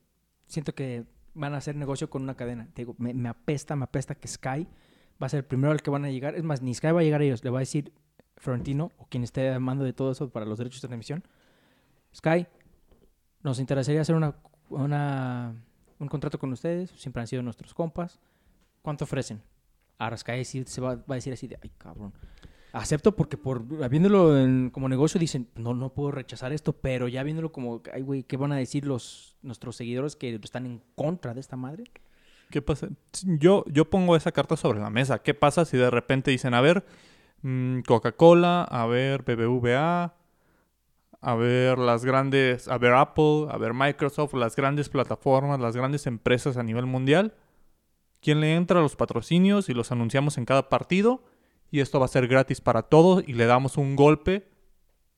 Siento que van a hacer negocio con una cadena. Te digo, me, apesta, me apesta que Sky va a ser el primero al que van a llegar. Es más, ni Sky va a llegar a ellos. Le va a decir Florentino o quien esté a mando de todo eso para los derechos de transmisión. Sky, nos interesaría hacer una, una- un contrato con ustedes. Siempre han sido nuestros compas. ¿Cuánto ofrecen? Sí se va, va a decir así de, ay cabrón. Acepto porque por viéndolo como negocio dicen, no, no puedo rechazar esto, pero ya viéndolo como, ay güey, ¿qué van a decir los nuestros seguidores que están en contra de esta madre? ¿Qué pasa? Yo, yo pongo esa carta sobre la mesa. ¿Qué pasa si de repente dicen, a ver, mm, Coca-Cola, a ver BBVA, a ver las grandes, a ver Apple, a ver Microsoft, las grandes plataformas, las grandes empresas a nivel mundial. ¿Quién le entra a los patrocinios y los anunciamos en cada partido? Y esto va a ser gratis para todos y le damos un golpe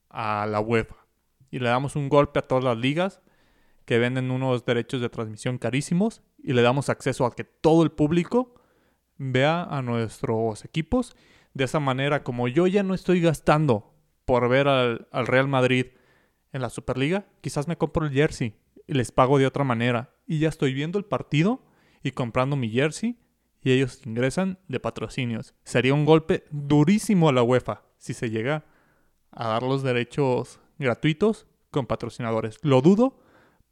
a la UEFA. Y le damos un golpe a todas las ligas que venden unos derechos de transmisión carísimos y le damos acceso a que todo el público vea a nuestros equipos. De esa manera, como yo ya no estoy gastando por ver al, al Real Madrid en la Superliga, quizás me compro el jersey y les pago de otra manera. Y ya estoy viendo el partido y comprando mi jersey y ellos ingresan de patrocinios. Sería un golpe durísimo a la UEFA si se llega a dar los derechos gratuitos con patrocinadores. Lo dudo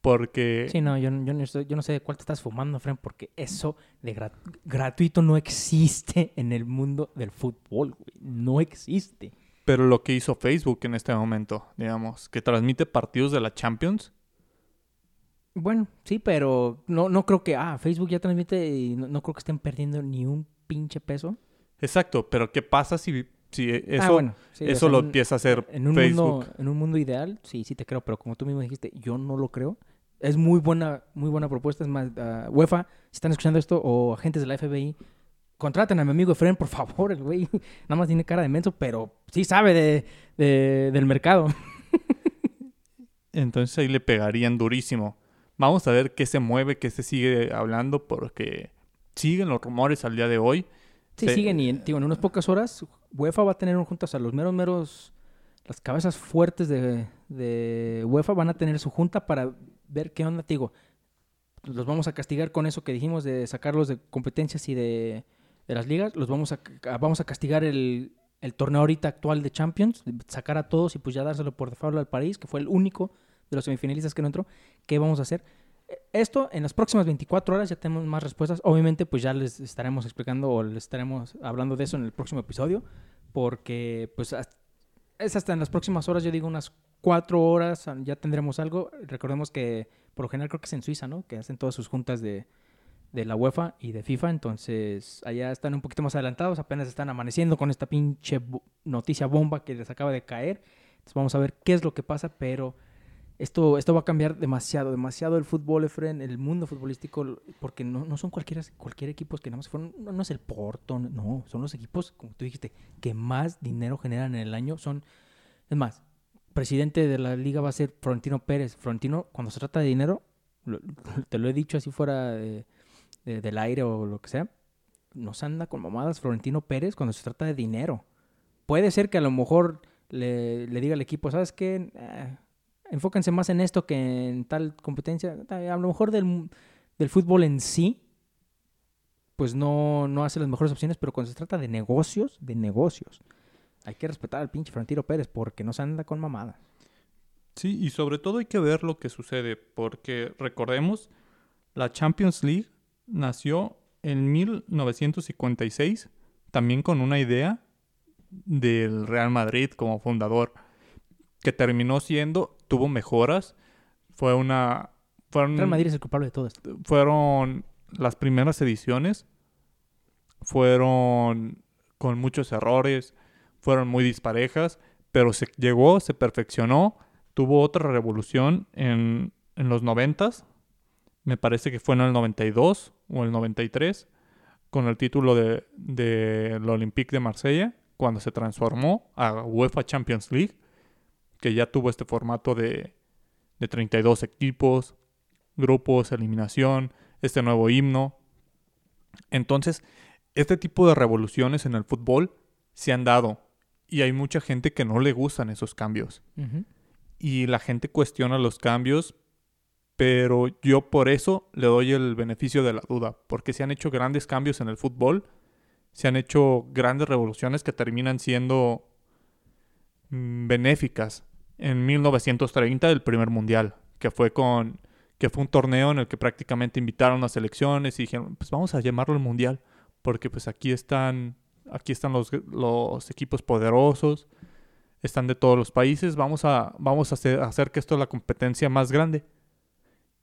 porque... Sí, no, yo, no, sé, yo no sé de cuál te estás fumando, Fren, porque eso de gratuito no existe en el mundo del fútbol, güey. No existe. Pero lo que hizo Facebook en este momento, digamos, que transmite partidos de la Champions. Bueno, sí, pero no, no creo que, ah, Facebook ya transmite y no, creo que estén perdiendo ni un pinche peso. Exacto, pero ¿qué pasa si, si eso, ah, eso lo empieza a hacer en un Facebook? Mundo, en un mundo ideal, sí, sí te creo, pero como tú mismo dijiste, yo no lo creo. Es muy buena, muy buena propuesta. Es más, uh, UEFA, si están escuchando esto, o agentes de la FBI, contraten a mi amigo Efren, por favor, el güey nada más tiene cara de menso, pero sí sabe de, del mercado. Entonces ahí le pegarían durísimo. Vamos a ver qué se mueve, qué se sigue hablando, porque siguen los rumores al día de hoy. Sí, siguen y en unas pocas horas UEFA va a tener juntas a los meros, meros, las cabezas fuertes de, de UEFA van a tener su junta para ver qué onda, digo. Los vamos a castigar con eso que dijimos de sacarlos de competencias y de de las ligas, los vamos a, vamos a castigar el, el torneo ahorita actual de Champions, sacar a todos y pues ya dárselo por default al París, que fue el único de los semifinalistas que no entró. ¿Qué vamos a hacer? Esto en las próximas 24 horas ya tenemos más respuestas. Obviamente pues ya les estaremos explicando o les estaremos hablando de eso en el próximo episodio, porque pues es hasta en las próximas horas, yo digo unas 4 horas, ya tendremos algo. Recordemos que por lo general creo que es en Suiza, ¿no? Que hacen todas sus juntas de, de la UEFA y de FIFA, entonces allá están un poquito más adelantados, apenas están amaneciendo con esta pinche noticia bomba que les acaba de caer. Entonces vamos a ver qué es lo que pasa, pero esto, esto va a cambiar demasiado, demasiado el fútbol, Efren, el mundo futbolístico, porque no, no son cualquiera, cualquier equipos que nada más fueron, no, es el Porto, no, son los equipos, como tú dijiste, que más dinero generan en el año, son, es más, presidente de la liga va a ser Florentino Pérez. Florentino, cuando se trata de dinero, te lo he dicho así fuera de del aire o lo que sea, nos anda con mamadas Florentino Pérez cuando se trata de dinero. Puede ser que a lo mejor le, diga al equipo, ¿sabes qué? Eh, enfóquense más en esto que en tal competencia. A lo mejor del, del fútbol en sí, pues no, no hace las mejores opciones, pero cuando se trata de negocios, de negocios, hay que respetar al pinche Florentino Pérez porque no se anda con mamadas. Sí, y sobre todo hay que ver lo que sucede, porque recordemos, la Champions League nació en 1956, también con una idea del Real Madrid como fundador, que terminó siendo, tuvo mejoras, fue una... Fueron, Real Madrid es el culpable de todo esto. Fueron las primeras ediciones, fueron con muchos errores, fueron muy disparejas, pero se llegó, se perfeccionó, tuvo otra revolución en, en los noventas, me parece que fue en el 92 o el 93, con el título de, de Olympique de Marsella, cuando se transformó a UEFA Champions League, que ya tuvo este formato de, de 32 equipos, grupos, eliminación, este nuevo himno. Entonces, este tipo de revoluciones en el fútbol se han dado y hay mucha gente que no le gustan esos cambios. Y la gente cuestiona los cambios pero yo por eso le doy el beneficio de la duda, porque se han hecho grandes cambios en el fútbol, se han hecho grandes revoluciones que terminan siendo mm, benéficas. En 1930 el primer mundial, que fue con que fue un torneo en el que prácticamente invitaron a selecciones y dijeron, pues vamos a llamarlo el mundial, porque pues aquí están aquí están los, los equipos poderosos, están de todos los países, vamos a vamos a hacer, a hacer que esto es la competencia más grande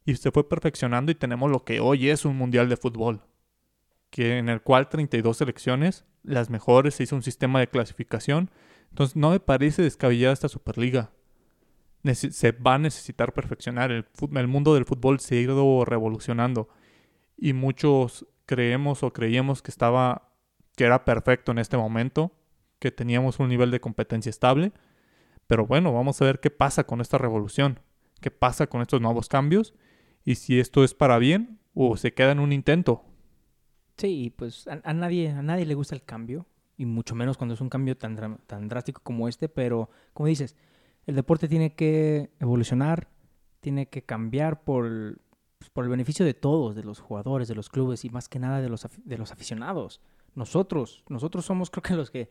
y se fue perfeccionando y tenemos lo que hoy es un mundial de fútbol. que en el cual 32 selecciones, las mejores, se hizo un sistema de clasificación. Entonces no me parece descabellada esta Superliga. se va a necesitar perfeccionar. El, el mundo del fútbol se ha ido revolucionando. Y muchos creemos o creíamos que estaba que era perfecto en este momento, que teníamos un nivel de competencia estable. Pero bueno, vamos a ver qué pasa con esta revolución, qué pasa con estos nuevos cambios y si esto es para bien o se queda en un intento. Sí, pues a, nadie, a nadie le gusta el cambio, y mucho menos cuando es un cambio tan, tan drástico como este, pero como dices, el deporte tiene que evolucionar, tiene que cambiar por pues, por el beneficio de todos, de los jugadores, de los clubes y más que nada de los, de los aficionados. Nosotros, nosotros somos creo que los que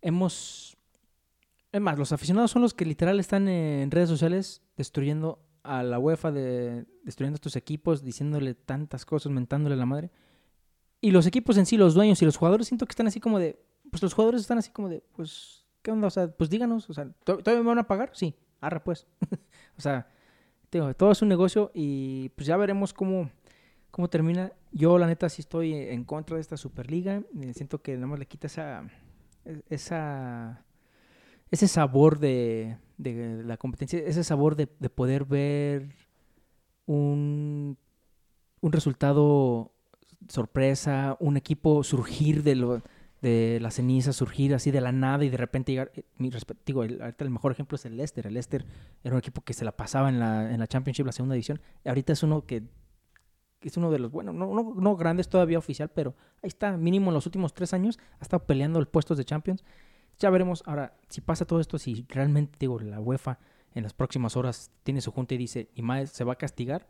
hemos... Es más, los aficionados son los que literal están en redes sociales destruyendo a la UEFA, de, destruyendo a estos equipos, diciéndole tantas cosas, mentándole la madre. Y los equipos en sí, los dueños y los jugadores, siento que están así como de. Pues los jugadores están así como de, pues, ¿qué onda? O sea, pues díganos, o sea, ¿todavía me van a pagar? Sí, arra pues. o sea, todo es un negocio y pues ya veremos cómo, cómo termina. Yo, la neta, sí estoy en contra de esta Superliga. Eh, siento que nada más le quita esa. E, esa ese sabor de, de la competencia, ese sabor de, de poder ver un, un resultado sorpresa, un equipo surgir de, lo, de la ceniza, surgir así de la nada y de repente llegar. Eh, mi digo, el, ahorita el mejor ejemplo es el Leicester. El Leicester era un equipo que se la pasaba en la, en la Championship, la segunda división. Ahorita es uno que es uno de los, bueno, no, no, no grandes todavía oficial, pero ahí está, mínimo en los últimos tres años, ha estado peleando el puesto de Champions. Ya veremos ahora si pasa todo esto, si realmente, digo, la UEFA en las próximas horas tiene su junta y dice, y más se va a castigar.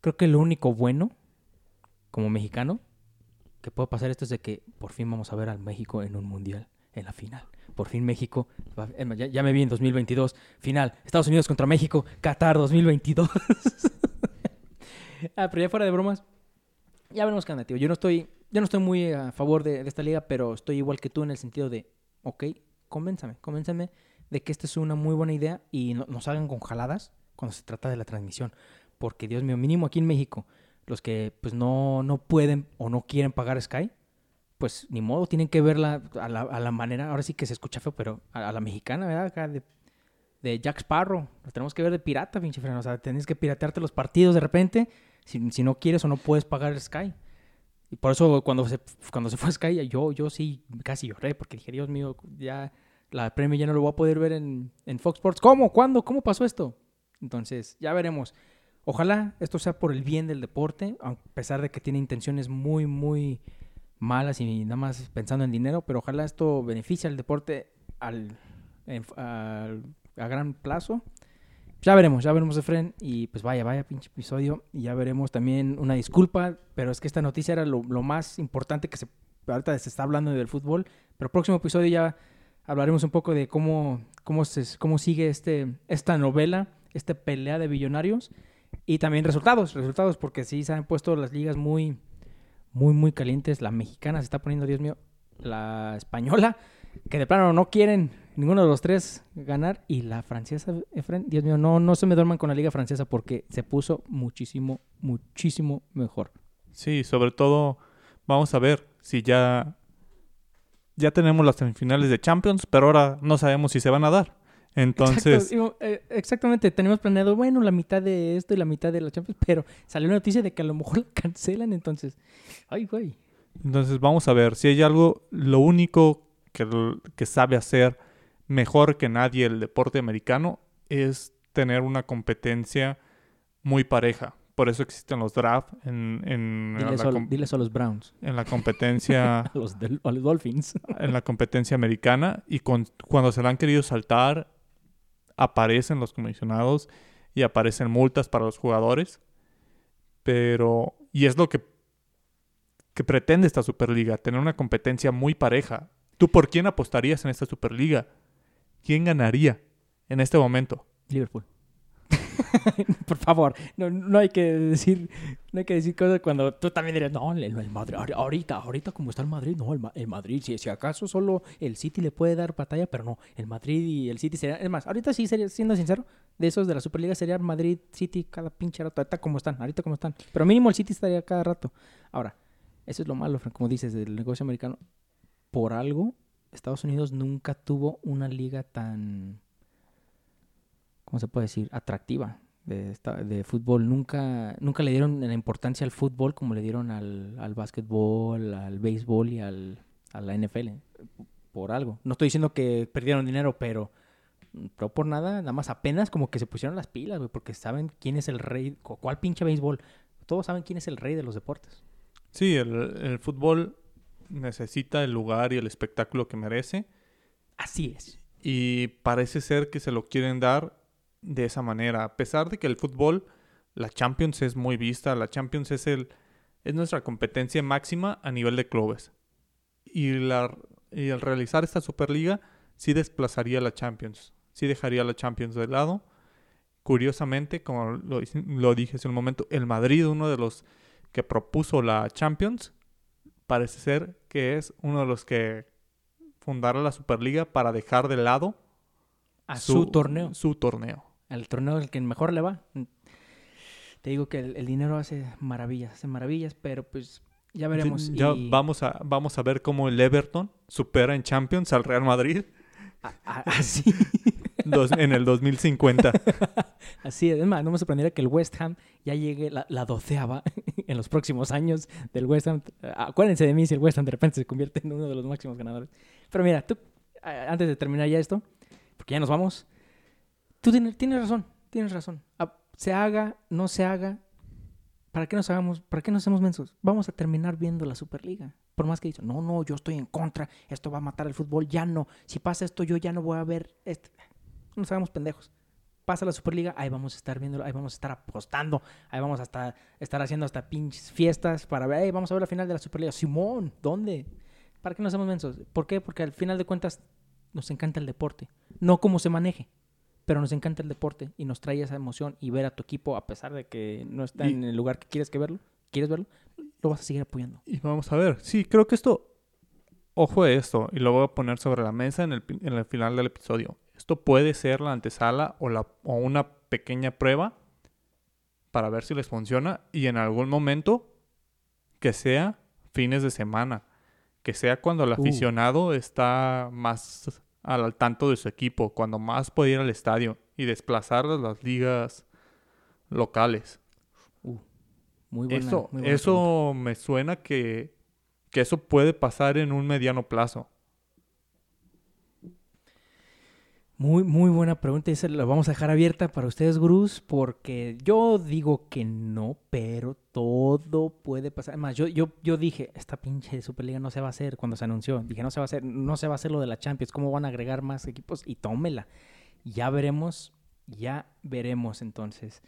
Creo que lo único bueno como mexicano, que puede pasar esto es de que por fin vamos a ver al México en un mundial, en la final. Por fin México, ya, me vi en 2022, final, Estados Unidos contra México, Qatar 2022. ah, pero ya fuera de bromas, ya veremos qué. Yo no estoy, yo no estoy muy a favor de, esta liga, pero estoy igual que tú en el sentido de, ok, convénzame, convénzame de que esta es una muy buena idea y no, nos hagan con jaladas cuando se trata de la transmisión. Porque, Dios mío, mínimo aquí en México, los que pues no, no pueden o no quieren pagar Sky, pues ni modo, tienen que verla a la, a la manera, ahora sí que se escucha feo, pero a, la mexicana, ¿verdad? Acá de, Jack Sparrow, lo tenemos que ver de pirata, pinche freno. O sea, tienes que piratearte los partidos de repente si, si, no quieres o no puedes pagar Sky. Y por eso cuando se, cuando se fue Sky, yo, yo sí casi lloré, porque dije, Dios mío, ya la premio ya no lo voy a poder ver en, en Fox Sports. ¿Cómo? ¿Cuándo? ¿Cómo pasó esto? Entonces, ya veremos. Ojalá esto sea por el bien del deporte, a pesar de que tiene intenciones muy, muy malas y nada más pensando en dinero, pero ojalá esto beneficie al deporte al, a gran plazo. Ya veremos, ya veremos, Efren, y pues vaya, vaya pinche episodio, y ya veremos también una disculpa, pero es que esta noticia era lo, más importante que se, ahorita se está hablando del fútbol, pero próximo episodio ya hablaremos un poco de cómo, cómo, se, cómo sigue este, esta novela, esta pelea de billonarios, y también resultados, resultados, porque sí se han puesto las ligas muy, muy, muy calientes. La mexicana se está poniendo, Dios mío, la española, que de plano no quieren ninguno de los tres ganar. Y la francesa, Efren, Dios mío, no, no se me duerman con la liga francesa porque se puso muchísimo, muchísimo mejor. Sí, sobre todo, vamos a ver si ya, ya tenemos las semifinales de Champions, pero ahora no sabemos si se van a dar. Entonces. Eh, exactamente, tenemos planeado, bueno, la mitad de esto y la mitad de la Champions, pero salió una noticia de que a lo mejor la cancelan, entonces. Ay, güey. Entonces, vamos a ver, si hay algo, lo único que, que sabe hacer mejor que nadie el deporte americano es tener una competencia muy pareja. Por eso existen los drafts en, en diles, a los Browns. En la competencia... a, los los Dolphins. en la competencia americana. Y con, cuando se la han querido saltar, aparecen los comisionados y aparecen multas para los jugadores. Pero, y es lo que, que pretende esta Superliga, tener una competencia muy pareja. ¿Tú por quién apostarías en esta Superliga? ¿Quién ganaría en este momento? Liverpool. Por favor, no, no, hay que decir, no hay que decir cosas cuando tú también dirías, no, el, Madrid, ahorita, ahorita como está el Madrid, no, el, Madrid, si, acaso solo el City le puede dar batalla, pero no, el Madrid y el City sería, es más, ahorita sí sería, siendo sincero, de esos de la Superliga sería Madrid, City, cada pinche rato, ahorita como están, ahorita como están, pero mínimo el City estaría cada rato. Ahora, Eso es lo malo, Frank, como dices, del negocio americano. Por algo, Estados Unidos nunca tuvo una liga tan, ¿cómo se puede decir? Atractiva de, fútbol. Nunca, nunca le dieron la importancia al fútbol como le dieron al, al básquetbol, al béisbol y al, a la NFL. Por algo. No estoy diciendo que perdieron dinero, pero no por nada, nada más apenas como que se pusieron las pilas, güey, porque saben quién es el rey, cu- cuál pinche béisbol. Todos saben quién es el rey de los deportes. Sí, el fútbol necesita el lugar y el espectáculo que merece. Así es. Y parece ser que se lo quieren dar de esa manera. A pesar de que el fútbol, la Champions es muy vista, la Champions es el es nuestra competencia máxima a nivel de clubes. Y, la, y al realizar esta Superliga, sí desplazaría a la Champions. Sí dejaría a la Champions de lado. Curiosamente, como lo, lo dije hace un momento, el Madrid, uno de los que propuso la Champions, parece ser que es uno de los que fundaron la Superliga para dejar de lado A su, torneo. Su torneo. Al torneo al que mejor le va. Te digo que el, el dinero hace maravillas, hace maravillas, pero pues ya veremos. Ya y- vamos, a, vamos a ver cómo el Everton supera en Champions al Real Madrid así, dos- en el 2050. así es. Es más, no me sorprendería que el West Ham ya llegue la, la doceava en los próximos años del West Ham. Acuérdense de mí si el West Ham de repente se convierte en uno de los máximos ganadores. Pero mira, tú, antes de terminar ya esto, porque ya nos vamos, tú tienes, tienes razón, tienes razón. Ah, Se haga, no se haga, ¿para qué nos hagamos, para qué nos hacemos mensos? Vamos a terminar viendo la Superliga. Por más que dicen, no, no, yo estoy en contra, esto va a matar el fútbol, ya no. Si pasa esto, yo ya no voy a ver este. No nos hagamos pendejos. Pasa la Superliga, ahí vamos a estar viéndolo, ahí vamos a estar apostando, ahí vamos a estar, estar haciendo hasta pinches fiestas para ver, "Ey, vamos a ver la final de la Superliga. Simón, ¿dónde? ¿Para qué nos hacemos mensos? ¿Por qué? Porque al final de cuentas nos encanta el deporte. No cómo se maneje, pero nos encanta el deporte y nos trae esa emoción y ver a tu equipo, a pesar de que no está Y- en el lugar que quieres que verlo, quieres verlo, lo vas a seguir apoyando. Y vamos a ver. Sí, creo que esto. Ojo a esto. Y lo voy a poner sobre la mesa en el, en el final del episodio. Esto puede ser la antesala o, la, o una pequeña prueba para ver si les funciona. Y en algún momento que sea fines de semana. Que sea cuando el Uh. aficionado está más al, tanto de su equipo. Cuando más puede ir al estadio. Y desplazar a las ligas locales. Muy buena, Eso, muy buena eso me suena que, que eso puede pasar en un mediano plazo. Muy, muy buena pregunta. Esa la vamos a dejar abierta para ustedes, gurús, porque yo digo que no, pero todo puede pasar. Además, yo, yo, yo dije, esta pinche Superliga no se va a hacer cuando se anunció. Dije, no se va a hacer, no se va a hacer lo de la Champions. ¿Cómo van a agregar más equipos? Y tómela. Ya veremos, ya veremos entonces.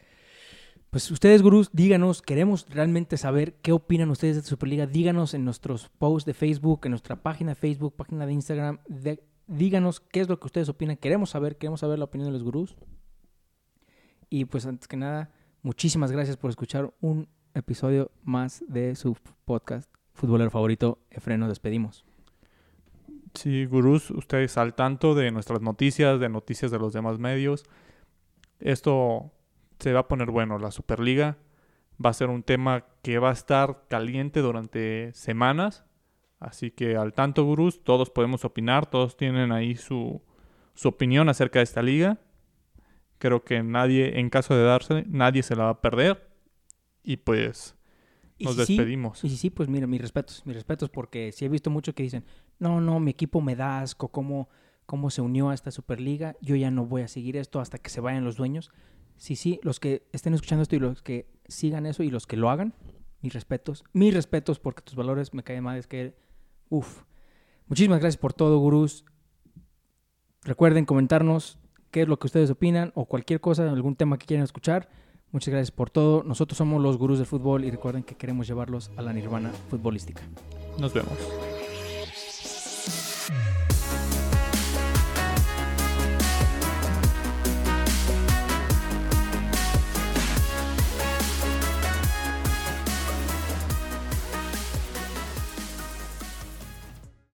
Pues ustedes, gurús, díganos, queremos realmente saber qué opinan ustedes de Superliga. Díganos en nuestros posts de Facebook, en nuestra página de Facebook, página de Instagram. de- díganos qué es lo que ustedes opinan. Queremos saber, queremos saber la opinión de los gurús. Y pues antes que nada, muchísimas gracias por escuchar un episodio más de su podcast futbolero favorito. Efren, nos despedimos. Sí, gurús, ustedes al tanto de nuestras noticias, de noticias de los demás medios. Esto se va a poner bueno. La Superliga va a ser un tema que va a estar caliente durante semanas. Así que al tanto, gurús, todos podemos opinar, todos tienen ahí su, su opinión acerca de esta liga. Creo que nadie, en caso de darse, nadie se la va a perder. Y pues Y nos sí, despedimos. Si sí, pues mira, mis respetos, mis respetos, porque sí he visto mucho que dicen, no, no, mi equipo me da asco, cómo, cómo se unió a esta Superliga, yo ya no voy a seguir esto hasta que se vayan los dueños. Sí, sí, los que estén escuchando esto y los que sigan eso y los que lo hagan, mis respetos, mis respetos, porque tus valores me caen mal, es que, uff. Muchísimas gracias por todo, gurús. Recuerden comentarnos qué es lo que ustedes opinan o cualquier cosa, algún tema que quieran escuchar. Muchas gracias por todo. Nosotros somos los gurús del fútbol y recuerden que queremos llevarlos a la nirvana futbolística. Nos vemos.